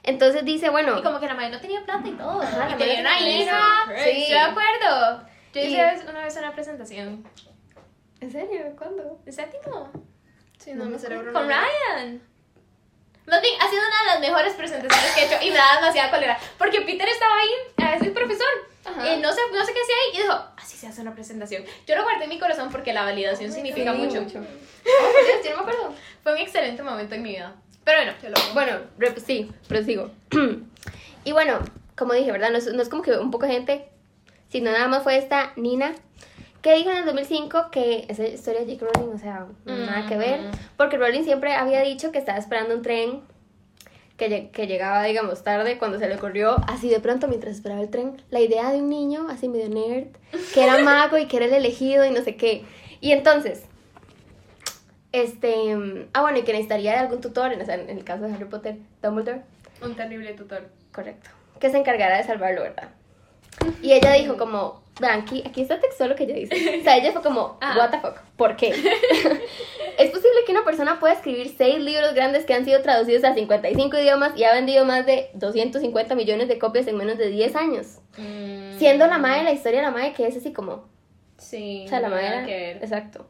Entonces dice, bueno, Y como que la madre no tenía plata y todo. Ajá, y la tenía una hija. Sí, yo acuerdo. Yo Y- hice vez- una vez una presentación. ¿En serio? ¿Cuándo? ¿De séptimo? sí, no, mi cerebro Con no- Ryan. Más bien, ha sido una de las mejores presentaciones que he hecho y me da demasiada cólera. Porque Peter estaba ahí, es el profesor. Eh, no, sé, no sé qué hacía ahí y dijo, así se hace una presentación. Yo lo guardé en mi corazón porque la validación significa Sí, mucho. mucho. Oh, Dios, yo no me acuerdo. Fue un excelente momento en mi vida. Pero bueno. Bueno, rep- sí, prosigo. *clears throat* y bueno, como dije, ¿verdad? No es, no es como que un poco gente, sino nada más fue esta Nina que dijo en el 2005 que esa historia de J.K. Rowling, o sea, nada que ver, porque Rowling siempre había dicho que estaba esperando un tren que, que llegaba, digamos, tarde, cuando se le ocurrió, así de pronto, mientras esperaba el tren, la idea de un niño, así medio nerd, que era *laughs* mago y que era el elegido y no sé qué. Y entonces, este, mm, ah, bueno, y que necesitaría de algún tutor, en, en el caso de Harry Potter, Dumbledore, un terrible tutor. correcto, que se encargara de salvarlo, ¿verdad? Y ella dijo como, vean, aquí, está textual lo que ella dice. O sea, ella fue como, Ah. what the fuck, ¿por qué? *laughs* es posible que una persona pueda escribir seis libros grandes que han sido traducidos a 55 idiomas y ha vendido más de 250 millones de copias en menos de 10 años. Siendo la madre la historia de la madre que es así como, Sí. o sea, la madre... Exacto.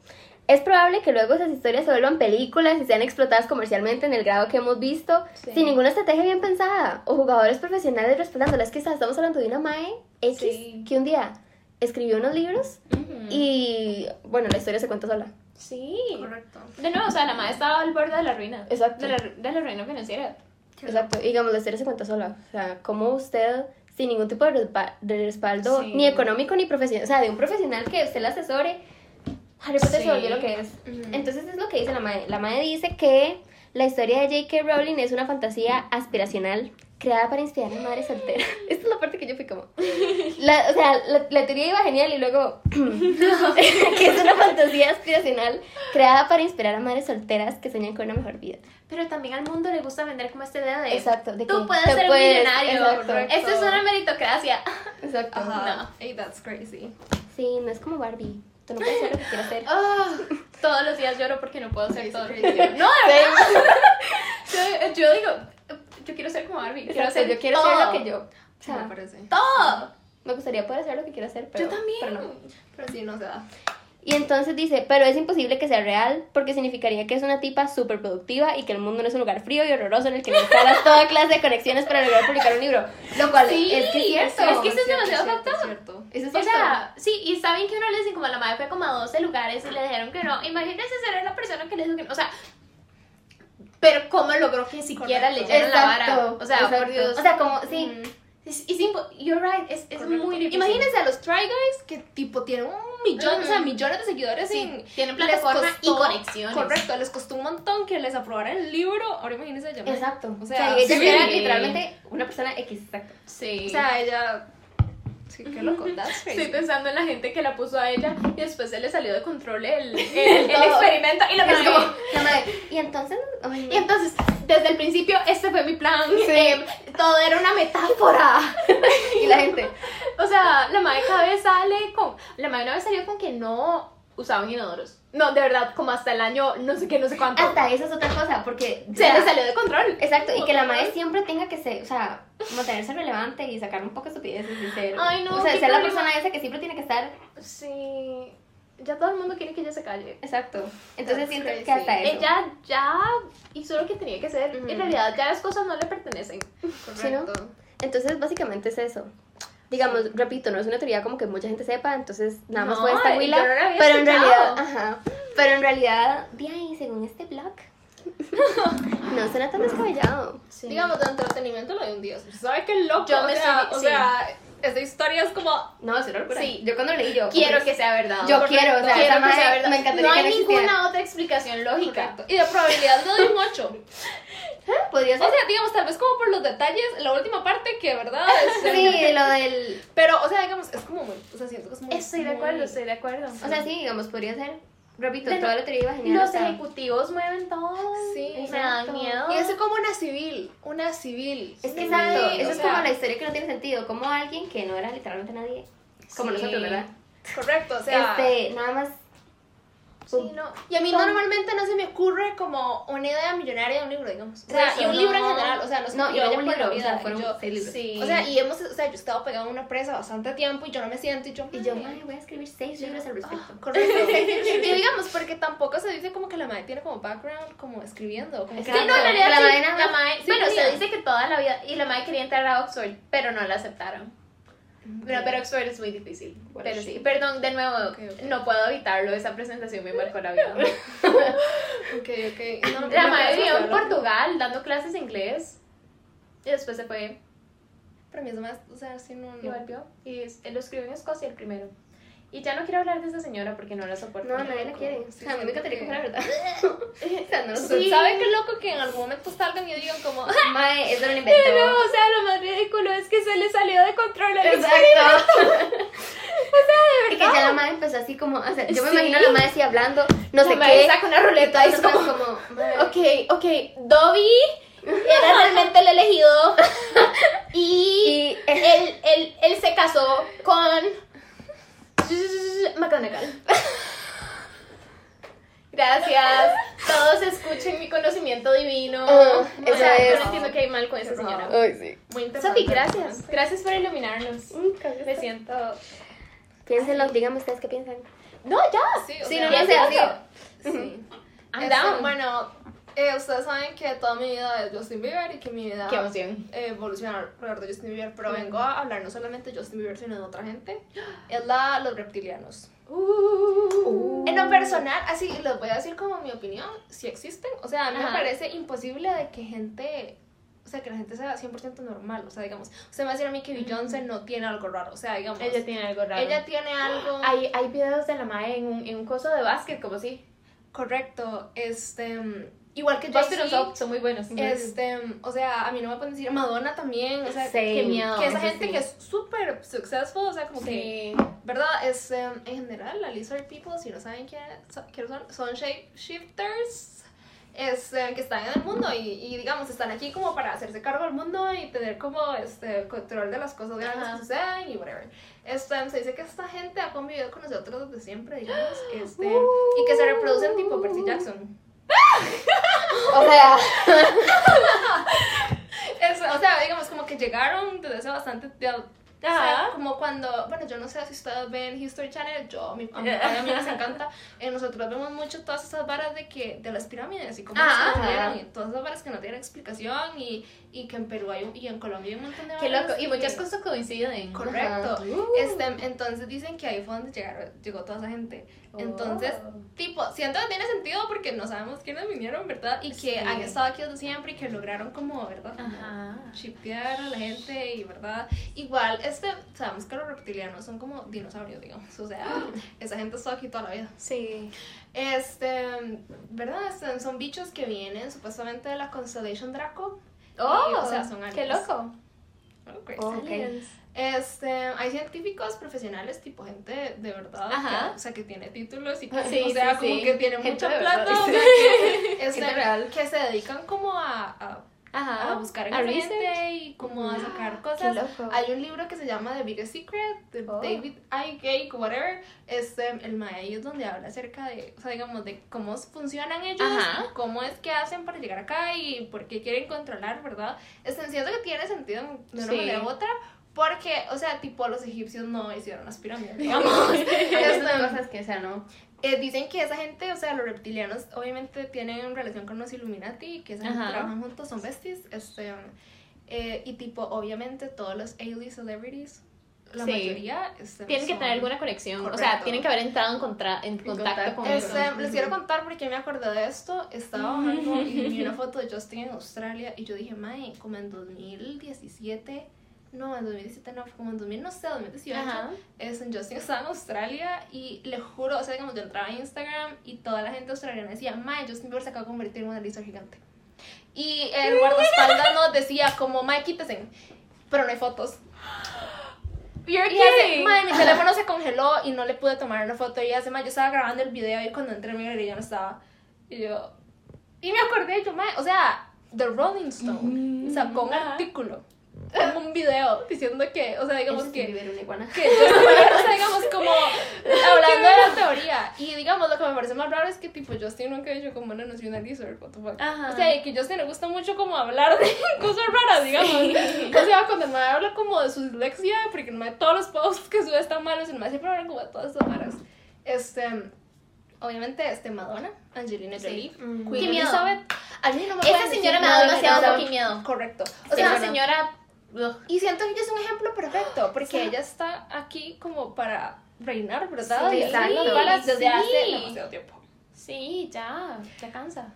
Es probable que luego esas historias se vuelvan películas y sean explotadas comercialmente en el grado que hemos visto, Sí. sin ninguna estrategia bien pensada, o jugadores profesionales respaldándolas. Que estamos hablando de una Mae X Sí. que un día escribió unos libros Ujú. y, bueno, la historia se cuenta sola. Sí. Correcto. De nuevo, o sea, la madre estaba al borde de la ruina. Exacto. De la, de la ruina financiera. Exacto. Y digamos, la historia se cuenta sola. O sea, como usted, sin ningún tipo de, respa- de respaldo, Sí. ni económico ni profesional, o sea, de un profesional que usted la asesore, Harry Potter Sí. se volvió lo que es. Entonces es lo que dice la madre. La madre dice que la historia de J.K. Rowling es una fantasía aspiracional creada para inspirar a madres solteras. *laughs* Esta es la parte que yo fui como... *laughs* La, o sea, la, la teoría iba genial y luego... *clears throat* que es una fantasía aspiracional creada para inspirar a madres solteras que sueñan con una mejor vida. Pero también al mundo le gusta vender como esta idea de Exacto, de tú que puedes te ser puedes- millonario. Esto es una meritocracia. *laughs* Exacto. Ajá. No. Hey, that's crazy. Sí, no es como Barbie. No puedes hacer lo que quieras hacer. Ah, todos los días lloro porque no puedo hacer todo. lo que quiero. No, de verdad. *laughs* Yo, yo digo, yo quiero ser como Barbie. Quiero Exacto, hacer yo quiero todo. hacer lo que yo... O sea, me parece. Todo. me gustaría poder hacer lo que quiero hacer, pero... yo también. pero no. Pero sí, no se da. Y entonces dice, pero es imposible que sea real porque significaría que es una tipa súper productiva y que el mundo no es un lugar frío y horroroso en el que necesitas toda clase de conexiones para lograr publicar un libro. Lo cual Sí, es que es cierto. es que eso es demasiado cierto. Eso es O sea, sí, y saben que uno le dice como la madre fue como a 12 lugares y le dijeron que no. Imagínense ser la persona que le dijo que no. O sea, pero ¿cómo logró que siquiera Correcto. leyeran la vara? Exacto, O sea, exacto. por Dios. O sea, como, sí. Mm. Es, es impo- you're right, es, es muy difícil. Imagínense a los Try Guys que tipo tienen un millón, o sea, millones de seguidores Sí, en tienen plataforma y conexiones. Correcto, les costó un montón que les aprobaran el libro. Ahora imagínense ella. Exacto. O O sea, ella sí. era literalmente una persona X, exacto. Sí. O sea, ella. Sí, qué loco. That's. Estoy pensando en la gente que la puso a ella y después se le salió de control el, *laughs* el, experimento y la Es madre como, *laughs* y entonces. Y entonces, desde el principio, este fue mi plan. Sí. eh, todo era una metáfora. *laughs* y la gente, O sea, la madre cada vez sale con. La madre una vez salió con que no usaban inodoros. No, de verdad, como hasta el año, no sé qué, no sé cuánto. hasta eso es otra cosa, porque... se le salió de control. Exacto, y que la madre siempre tenga que ser, o sea, mantenerse relevante y sacar un poco de estupideces y ser... Ay, no, O sea, ser la persona esa que siempre tiene que estar... Sí. Ya todo el mundo quiere que ella se calle. Exacto. Entonces That's siento crazy. que hasta eso... Ella ya hizo lo que tenía que hacer. Ujú. En realidad, ya las cosas no le pertenecen. Sí, ¿no? Correcto. Entonces, básicamente es eso. Digamos, repito, no es una teoría como que mucha gente sepa, entonces nada más No, fue esta huila. no pero en realidad, ajá. Pero en realidad, de ahí, según este blog, *laughs* no suena tan descabellado. Digamos, de entretenimiento lo de un día. ¿Sabes qué loco? Yo me o sea, o sí. sea, esta historia es como. No, es una locura. Sí. Yo cuando leí yo... Quiero que sea verdad. Yo Correcto. quiero, o sea, quiero esa que sea verdad. me encantaría no que hay no existiera. ninguna otra explicación lógica. Correcto. Y de probabilidad le doy un 8. *laughs* Podría O ser... sea, digamos, tal vez como por los detalles, la última parte que, ¿verdad? *laughs* Es- Sí, lo del... Pero, o sea, digamos, es como muy. O sea, siento que es muy. Estoy de acuerdo, estoy de acuerdo. O sea, sí, digamos, podría ser... Repito, Pero toda la teoría iba genial. Los o sea, ejecutivos mueven todo. Sí, me dan miedo. Y es como una civil. Una civil. Es que Sí, exacto, o eso es sea, como la historia que no tiene sentido, como alguien que no era literalmente nadie, como Sí. nosotros, ¿verdad? Correcto, o sea. este, nada más, Sí, no. Y a mí normalmente no se me ocurre como una idea millonaria de un libro, digamos. O sea, y un libro en general, o sea, no No, yo un libro, o sea, fueron yo- seis libros. Sí. O sea, y hemos, o sea, yo he estado pegada a una presa bastante tiempo y yo no me siento y yo, y yo, "Ay, "Ay, voy a escribir seis libros al respecto. Correcto. *laughs* y digamos, porque tampoco se dice como que la madre tiene como background, como escribiendo. Como Sí, no, en realidad La sí, madre la madre- sí bueno, se dice que toda la vida, y la madre quería entrar a Oxford, pero no la aceptaron. No, pero Oxford es muy difícil. Bueno, pero sí. sí. Perdón, de nuevo, Ok, ok. no puedo evitarlo. Esa presentación me marcó la vida. *laughs* Ok, ok. No, La madre vivió en. Portugal dando clases de inglés. Y después se fue Pero mí es más, o sea, sí, no, y volvió. Y es- él lo escribió en Escocia el primero. Y ya no quiero hablar de esa señora porque no la soporto. No, nadie la quiere. O Sí, sea, a mí me encantaría que fuera verdad. *laughs* o sea, no lo ¿Usted sé. sabe qué loco que en algún momento salgan y digan como, *laughs* Mae, eso lo inventó. *laughs* Pero, o sea, lo más ridículo es que se le salió de control el Exacto. o sea, de verdad. Y que ya la madre empezó así como, o sea, yo me Sí. imagino a la madre así hablando, no sé La madre qué. saca una ruleta y es como, como, ok, ok, Dobby era realmente el elegido y, Y- él, él, él se casó con McGonagall. Gracias, todos escuchen mi conocimiento divino. Ah, o sea, yo no entiendo qué hay mal con esa señora. Sí. muy interesante. Sofi, gracias. Gracias por iluminarnos. Mm, Me siento. Piénsenlo, díganme ustedes qué piensan. No, ya. Sí, o Sí, sea, no, no sé. Sí. I'm Este, down. Bueno, eh, ustedes saben que toda mi vida es Justin Bieber y que mi vida Qué emoción. eh, evoluciona alrededor de Justin Bieber, pero vengo a hablar no solamente de Justin Bieber, sino de otra gente. *gasps* Es la los reptilianos. Uh. En lo personal, así les voy a decir como mi opinión, si existen. O sea, a mí me parece imposible de que gente, o sea, que la gente sea 100% normal. O sea, digamos, usted me va a decir a mí que Beyoncé no tiene algo raro. O sea, digamos, Ella tiene algo raro. ella tiene algo *gasps* Hay, hay videos de la mae en un, en un coso de básquet, como si. correcto. Este, igual que Jay-Z. Up son muy buenos. Este, o sea, a mí no me pueden decir Madonna también, o sea, que, miedo, que esa gente sí. que es súper successful, o sea, como que, Sí. ¿verdad? Es, em, en general, la lizard people, si no saben quiénes son, son shapeshifters, es, em, que están en el mundo y, y, digamos, están aquí como para hacerse cargo del mundo y tener como, este, control de las cosas grandes Ajá. que suceden y whatever. Este, se dice que esta gente ha convivido con nosotros desde siempre, digamos, este, y que se reproducen tipo Percy Jackson. O sea, *laughs* Es- o sea, digamos, como que llegaron desde hace bastante. O sea, como cuando, bueno, yo no sé si ustedes ven History Channel, yo, a mí, *laughs* a mí, a mí nos encanta, eh, nosotros vemos mucho todas esas varas de que, de las pirámides y cómo se construyeron y todas esas varas que no tienen explicación y, y que en Perú hay un- y en Colombia hay un montón de Qué varas loco. Y muchas cosas coinciden. Correcto. Uh. Este, entonces dicen que ahí fue donde llegaron, llegó toda esa gente. Entonces, Oh. tipo, siento que tiene sentido porque no sabemos quiénes vinieron, ¿verdad? Y que Sí. han estado aquí desde siempre y que lograron como, ¿verdad? Como Ajá. chipear a la gente y, ¿verdad? Igual, este, sabemos que los reptilianos son como dinosaurios, digamos. O sea, *gasps* esa gente está aquí toda la vida. Sí. Este, ¿verdad? Este, son bichos que vienen supuestamente de la Constellation Draco. Oh, Y, o sea, son qué aliens. loco. Oh, crazy. Ok. Aliens. Este, hay científicos profesionales, tipo gente de verdad, Ajá. que, o sea, que tiene títulos y que, *laughs* Sí, o sea, sí, como sí. que tiene Gente mucha plata, o sea, que, *laughs* este, que se dedican como a, a, Ajá. a buscar en A la research. gente y como a sacar Qué cosas. loco. Hay un libro que se llama The Biggest Secret, de Oh. David I. Gake, whatever. Este, el mae ahí es donde habla acerca de, o sea, digamos, de cómo funcionan ellos, Ajá. cómo es que hacen para llegar acá y por qué quieren controlar, ¿verdad? Este, siento que tiene sentido de una Sí. manera u otra. Porque, o sea, tipo, los egipcios no hicieron las pirámides, *laughs* digamos. hay *laughs* Este, muchas cosas que, o sea, no. Eh, dicen que esa gente, o sea, los reptilianos obviamente tienen relación con los Illuminati, que esa gente trabajan juntos, son besties, este, eh, y tipo, obviamente todos los A-list celebrities, la Sí. mayoría, este, Tienen que tener alguna conexión. O sea, tienen que haber entrado en, contra- en contacto con Este, eso. les quiero contar porque me acordé de esto. Estaba bajando y vi una *laughs* foto de Justin en Australia y yo dije, mae, como en 2017, no, en 2017 no, como en 2000, no sé, 2018, Ajá. es en Justin estaba en Australia y le juro, o sea, digamos, yo entraba en Instagram y toda la gente australiana decía, mae, Justin Bieber se acaba de convertir en una lisa gigante. Y el *laughs* guardaespaldas nos decía como, mae, quítese, pero no hay fotos. You're Y hace, mae, mi *laughs* teléfono se congeló y no le pude tomar una foto. Y hace, mae, yo estaba grabando el video y cuando entré mi galería no estaba. Y yo. Y me acordé, yo, mae, o sea, The Rolling Stone sacó un artículo, como un video diciendo que, o sea, digamos que. Bieber, una iguana. Que o sea, *laughs* digamos, como hablando de la teoría. Y digamos, lo que me parece más raro es que, tipo, Justin nunca ha dicho como no una lizard, what the fuck. Ajá. O sea, que Justin le gusta mucho como hablar de *laughs* cosas raras, digamos. O sea, cuando el mae habla como de su dislexia, porque el mae todos los posts que sube están malos, el mae siempre habla como de todas estas varas. Este, obviamente, este, Madonna, Angelina Jolie, Mm. Queen Qué miedo. Elizabeth. A mí no me Esa señora me da demasiado fucking miedo. Correcto. O sea, Sí, esa bueno. señora Y siento que ella es un ejemplo perfecto, porque ella está aquí como para reinar, ¿verdad? Sí, Y novelas desde Sí. hace demasiado tiempo. Sí, ya, ya cansa.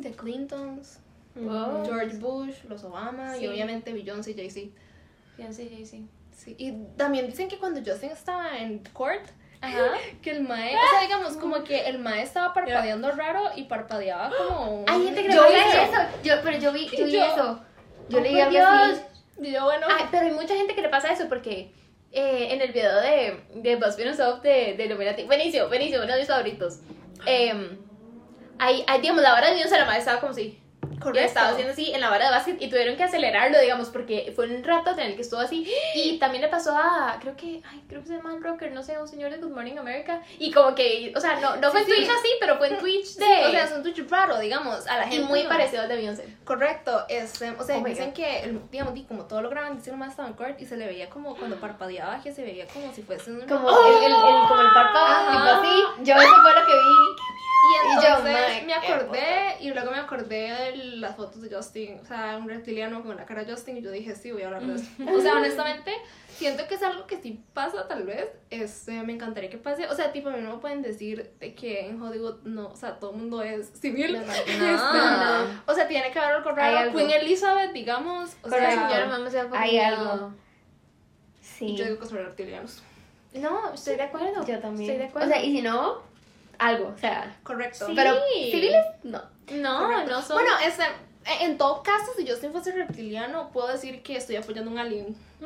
The Clintons, Wow. George Bush, los Obama Sí. y obviamente Beyoncé y Jay-Z. Beyoncé, Jay-Z. Sí. Y también dicen que cuando Justin estaba en court, Ajá. *laughs* que el mae, o sea, digamos, como que el mae estaba parpadeando raro y parpadeaba como... *gasps* Hay gente que vi eso. Yo, pero yo vi, yo vi Yo- eso. Yo Oh, leí algo Dios. así. Yo, bueno... Ay, pero hay mucha gente que le pasa eso porque eh, en el video de, de BuzzFeed Unsolved de, de Illuminati, buenísimo, buenísimo, uno de mis favoritos. Eh, hay, hay, digamos, la vara de Beyoncé, la madre estaba como Y estaba haciendo así en la vara de básquet y tuvieron que acelerarlo, digamos, porque fue un rato en el que estuvo así. *gasps* Y también le pasó a, creo que, ay, creo que se llama rocker, no sé, un señor de Good Morning America. Y como que, o sea, no, no fue Sí, sí. Twitch así, pero fue en *laughs* Twitch de... Sí, o sea, es un Twitch raro, digamos, a la y gente. muy no. parecido al de Beyoncé. Correcto, este, o sea, Oh dicen que, digamos, di, como todo lo graban, dicen más estaba en court y se le veía como cuando parpadeaba, que se veía como si fuese un... Como, el, el, el- como el párpado, tipo así. Yo eso fue lo que vi. Y Y yo, entonces my, me acordé, y luego me acordé de las fotos de Justin, o sea, un reptiliano con la cara de Justin, y yo dije, sí, voy a hablar de eso. O sea, *laughs* honestamente, siento que es algo que sí pasa, tal vez, este, me encantaría que pase, o sea, tipo, a mí no me pueden decir de que en Hollywood, no, o sea, todo el mundo es civil. *laughs* No, Este, no. O sea, tiene que haber algo raro. algo. Queen Elizabeth, digamos, o Correcto. sea, se va Hay algo. Sí. yo digo que son reptilianos. No, estoy de acuerdo. Yo también. Estoy de acuerdo. O sea, y si no, algo. O sea, Correcto. Sí. pero civiles, no. no, Correcto. no son. Bueno, este, en todo caso, si Justin fuese reptiliano, puedo decir que estoy apoyando a un alien. *laughs*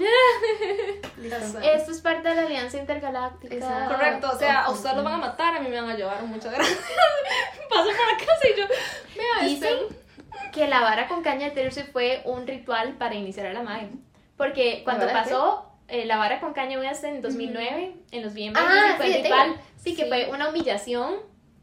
Esto es parte de la Alianza Intergaláctica. Exacto. Correcto, o sea, a ustedes los van a matar, a mí me van a llevar, muchas gracias. *laughs* Paso por la casa y yo, vea, Dicen este, que la vara con caña de Swift fue un ritual para iniciar a la madre. Porque cuando pasó eh, la vara con caña en 2009, en los VMAs, Ah, fue sí, el ritual. Sí, que Sí. fue una humillación,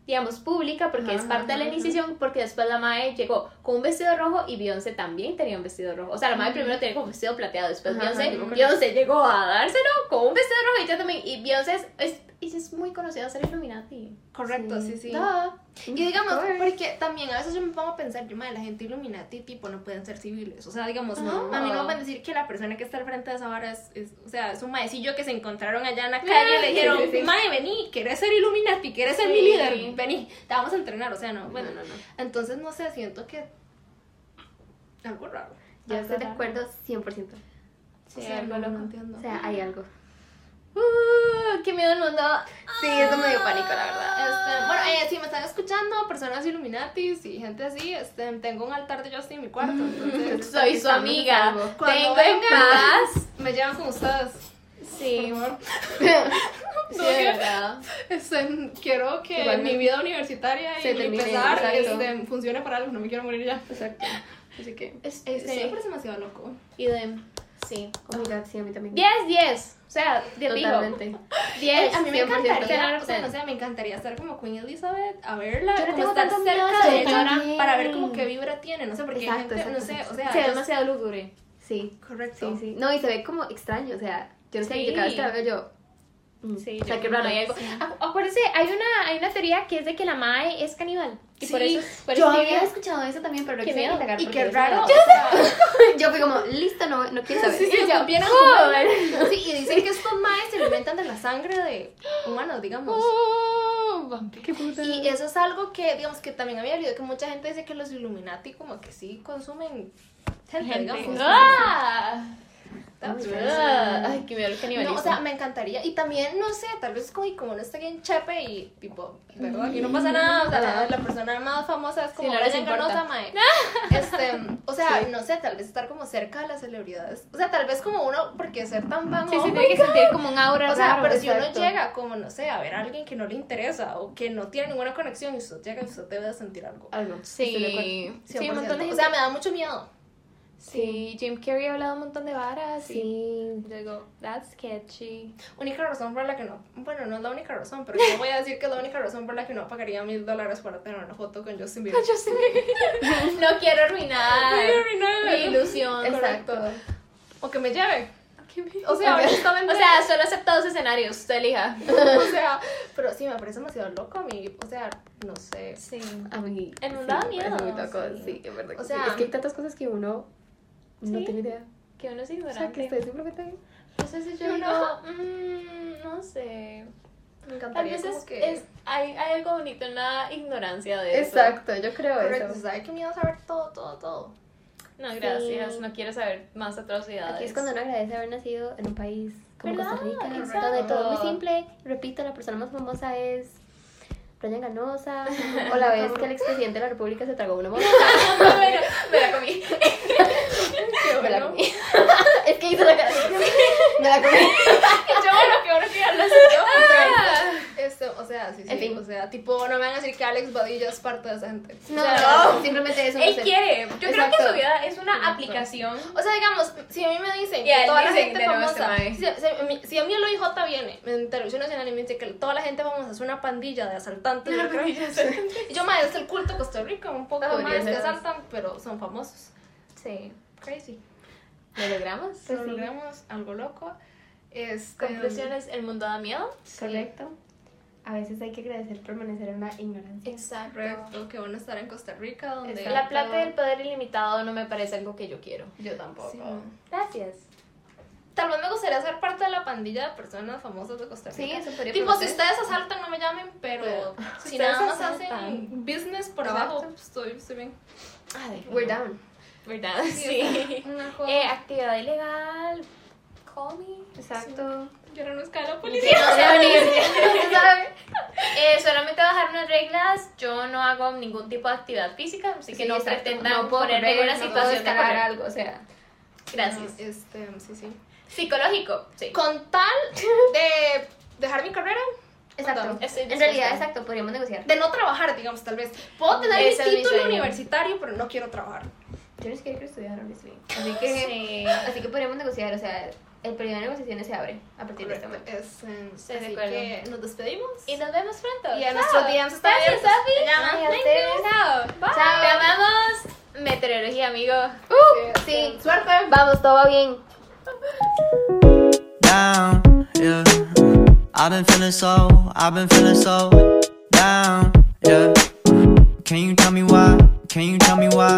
digamos, pública, porque es Ajá, parte de la ajá, iniciación, porque después la madre llegó con un vestido rojo y Beyoncé también tenía un vestido rojo. O sea, la madre primero tenía como un vestido plateado, después Beyoncé, Beyoncé llegó a dárselo con un vestido rojo y ella también. Y Beyoncé es, es, y es muy conocida ser Illuminati. correcto, sí, sí. Da. Y digamos, porque también a veces yo me pongo a pensar, yo, madre, la gente Illuminati, tipo, no pueden ser civiles. O sea, digamos, No. a mí no me pueden decir que la persona que está al frente de esa vara es, es- o sea, es un maecillo que se encontraron allá en la calle y le dijeron, *laughs* sí, sí. mae, vení, ¿quieres ser Illuminati? ¿Quieres ser mi Sí. líder? Vení, te vamos a entrenar, o sea, no, bueno, no, no. Entonces, no sé, siento que algo raro. Yo estoy de acuerdo 100%. Sí, o sea, algo loco. no entiendo. O sea, hay algo. Uh, qué miedo el mundo. Sí, eso me dio pánico, la verdad. Este, bueno, eh, si me están escuchando, personas Illuminatis y gente así, este, tengo un altar de Justin en mi cuarto, entonces *laughs* Soy su amiga. salvo. Cuando Tengo en vengan. paz. me llevan con ustedes. Sí, Por favor. *laughs* *laughs* sí, No, de que- verdad. Este, quiero que mi vida universitaria y Se mi pesar este, funcione para algo, no me quiero morir ya. Exacto. Así que, Es, Este, siempre es demasiado loco. Y de. Sí. oh my god, sí, a mí también. 10, 10. O sea, de. Totalmente. *laughs* 10. a mí me 100%. encantaría, o sea, no sé, me encantaría estar como Queen Elizabeth, a verla, Yo le como tengo estar cerca de ella para ver como qué vibra tiene, no sé, porque Exacto, gente, no exacto, sé, o sea, Se ve demasiado lúgubre. Sí, correcto. sí, sí. No, y se ve como extraño, o sea, yo no sé, Sí. yo cada vez que la veo yo... mm, Sí, o sea, yo que raro. hay algo. Acu- Acuérdese, hay una, hay una teoría que es de que la Mae es caníbal. Y por Sí, eso. Por Yo eso había diría- escuchado eso también, pero no indagar Y qué raro. da- o sea, Yo fui como, listo, no, no quiero saber. Sí, sí, Y yo, vienen "Joder". *laughs* Sí, y dicen que estos maes se alimentan de la sangre de humanos, digamos. Oh. Qué puta. Y eso es algo que, digamos, que también había leído que mucha gente dice que los Illuminati como que sí consumen gente, Gente. digamos. Ah. That's Ah, right. Ay, qué miedo el canibalismo. No, o sea, me encantaría. Y también, no sé, tal vez como, como no está bien chepe y tipo, ¿verdad? Y no pasa nada. O sea, la, la persona más famosa es como Brian importa. Canosa, mae. *laughs* Este, o sea, no sé, tal vez estar como cerca de las celebridades. O sea, tal vez como uno, porque ser tan fan, Sí, oh sí, my tiene que God. sentir como un aura O sea, raro. pero si uno llega como, no sé, a ver a alguien que no le interesa o que no tiene ninguna conexión y usted llega y usted debe de sentir algo. Sí, sí, 100%. un montón de O gente. sea, me da mucho miedo. Sí, Jim Carrey ha hablado un montón de varas. Y Sí. yo digo, that's sketchy. Única razón por la que no, bueno, no es la única razón, pero yo voy a decir que es la única razón por la que no pagaría mil dólares para tener una foto con Justin Bieber. Yo sé. *laughs* no quiero arruinar Quiero arruinar. mi ilusión. Exacto. O que me lleve. O sea, honestamente. O sea, solo acepta dos escenarios, usted elija. *laughs* o sea, pero sí, me parece demasiado loco a mí. O sea, no sé. Sí. A mí. Sí, da me parece miedo, muy loco, sí. sí, es verdad. O sea- sea, es que hay tantas cosas que uno no Sí. tiene idea. que uno es O sea, que ignorante. estoy simplemente... No sé si yo digo, mm, no sé. Me Tal encantaría vez como es, que... es- hay, hay algo bonito en la ignorancia de eso. Exacto, yo creo Correcto, eso. ¿sabes qué miedo saber todo, todo, todo? No, gracias. Sí. No quiero saber más atrocidades. Aquí es cuando uno agradece haber nacido en un país como ¿Verdad? Costa Rica, Correcto. donde todo es muy simple. Repito, la persona más famosa es Brian Ganosa, *laughs* o la vez que el expresidente de la República se tragó una *laughs* mosca. bueno, me la comí. *laughs* Me la comí. Es que hizo la cara. *laughs* *laughs* Me la comí. *laughs* yo, bueno, qué bueno que hablas Este, o sea, sí, sí. En fin. O sea, tipo, no me van a decir que Alex Badilla es parte de esa gente. No, O sea, no, simplemente eso. no Él sé. quiere. Yo creo que Exacto. su vida es una aplicación. O sea, digamos, si a mí me dicen Y a que toda la gente este famosa, mae. si, si a mí, si a mí el OIJ viene en televisión nacional y me dice que toda la gente famosa es una pandilla de asaltantes, yo creo y yo me es el culto de Costa Rica, un poco más que asaltan, pero son famosos. Sí. Crazy. ¿Lo logramos? Pues Lo sí. logramos, algo loco. Este, Conclusiones, el mundo da miedo. Correcto. A veces hay que agradecer permanecer en la ignorancia. Exacto. Correcto, que bueno estar en Costa Rica, donde Exacto. La plata y el poder ilimitado no me parece algo que yo quiero. Yo tampoco. Sí. Gracias. Tal vez me gustaría ser parte de la pandilla de personas famosas de Costa Sí, Rica. eso podría Tipo, si ustedes asaltan, no me llamen, pero si si nada más hacen asaltan. business por Exacto. abajo, pues, estoy, estoy bien. We're down. ¿Verdad? Sí. *laughs* Una. Eh, actividad ilegal. Call me. Exacto. Yo no nos cae la Sí, policía. no *laughs* se sabe. Eh, solamente bajar unas reglas. Yo no hago ningún tipo de actividad física, así que Sí, no exacto. pretendan no puedo ponerme en una no puedo situación de algo, o sea. Gracias. Este, sí, sí. Psicológico, sí. Con tal de dejar mi carrera, Exacto. En realidad, exacto, podríamos negociar. de no trabajar, digamos, tal vez. Puedo tener mi título universitario, pero no quiero trabajar. Yo ni siquiera quiero estudiar, honestly. Así que, Sí. así que podríamos negociar, o sea, el periodo de negociaciones se abre a partir de este momento. Es, así que nos despedimos. Y nos vemos pronto. Y a nuestros DMs está Gracias. Sofi. Chao. Bye. Chao. Te amamos. Meteorología, amigo. Uh, sí, suerte. Vamos, todo va bien. down, yeah. I've been feeling so, I've been feeling so down, yeah. Can you tell me why? Can you tell me why?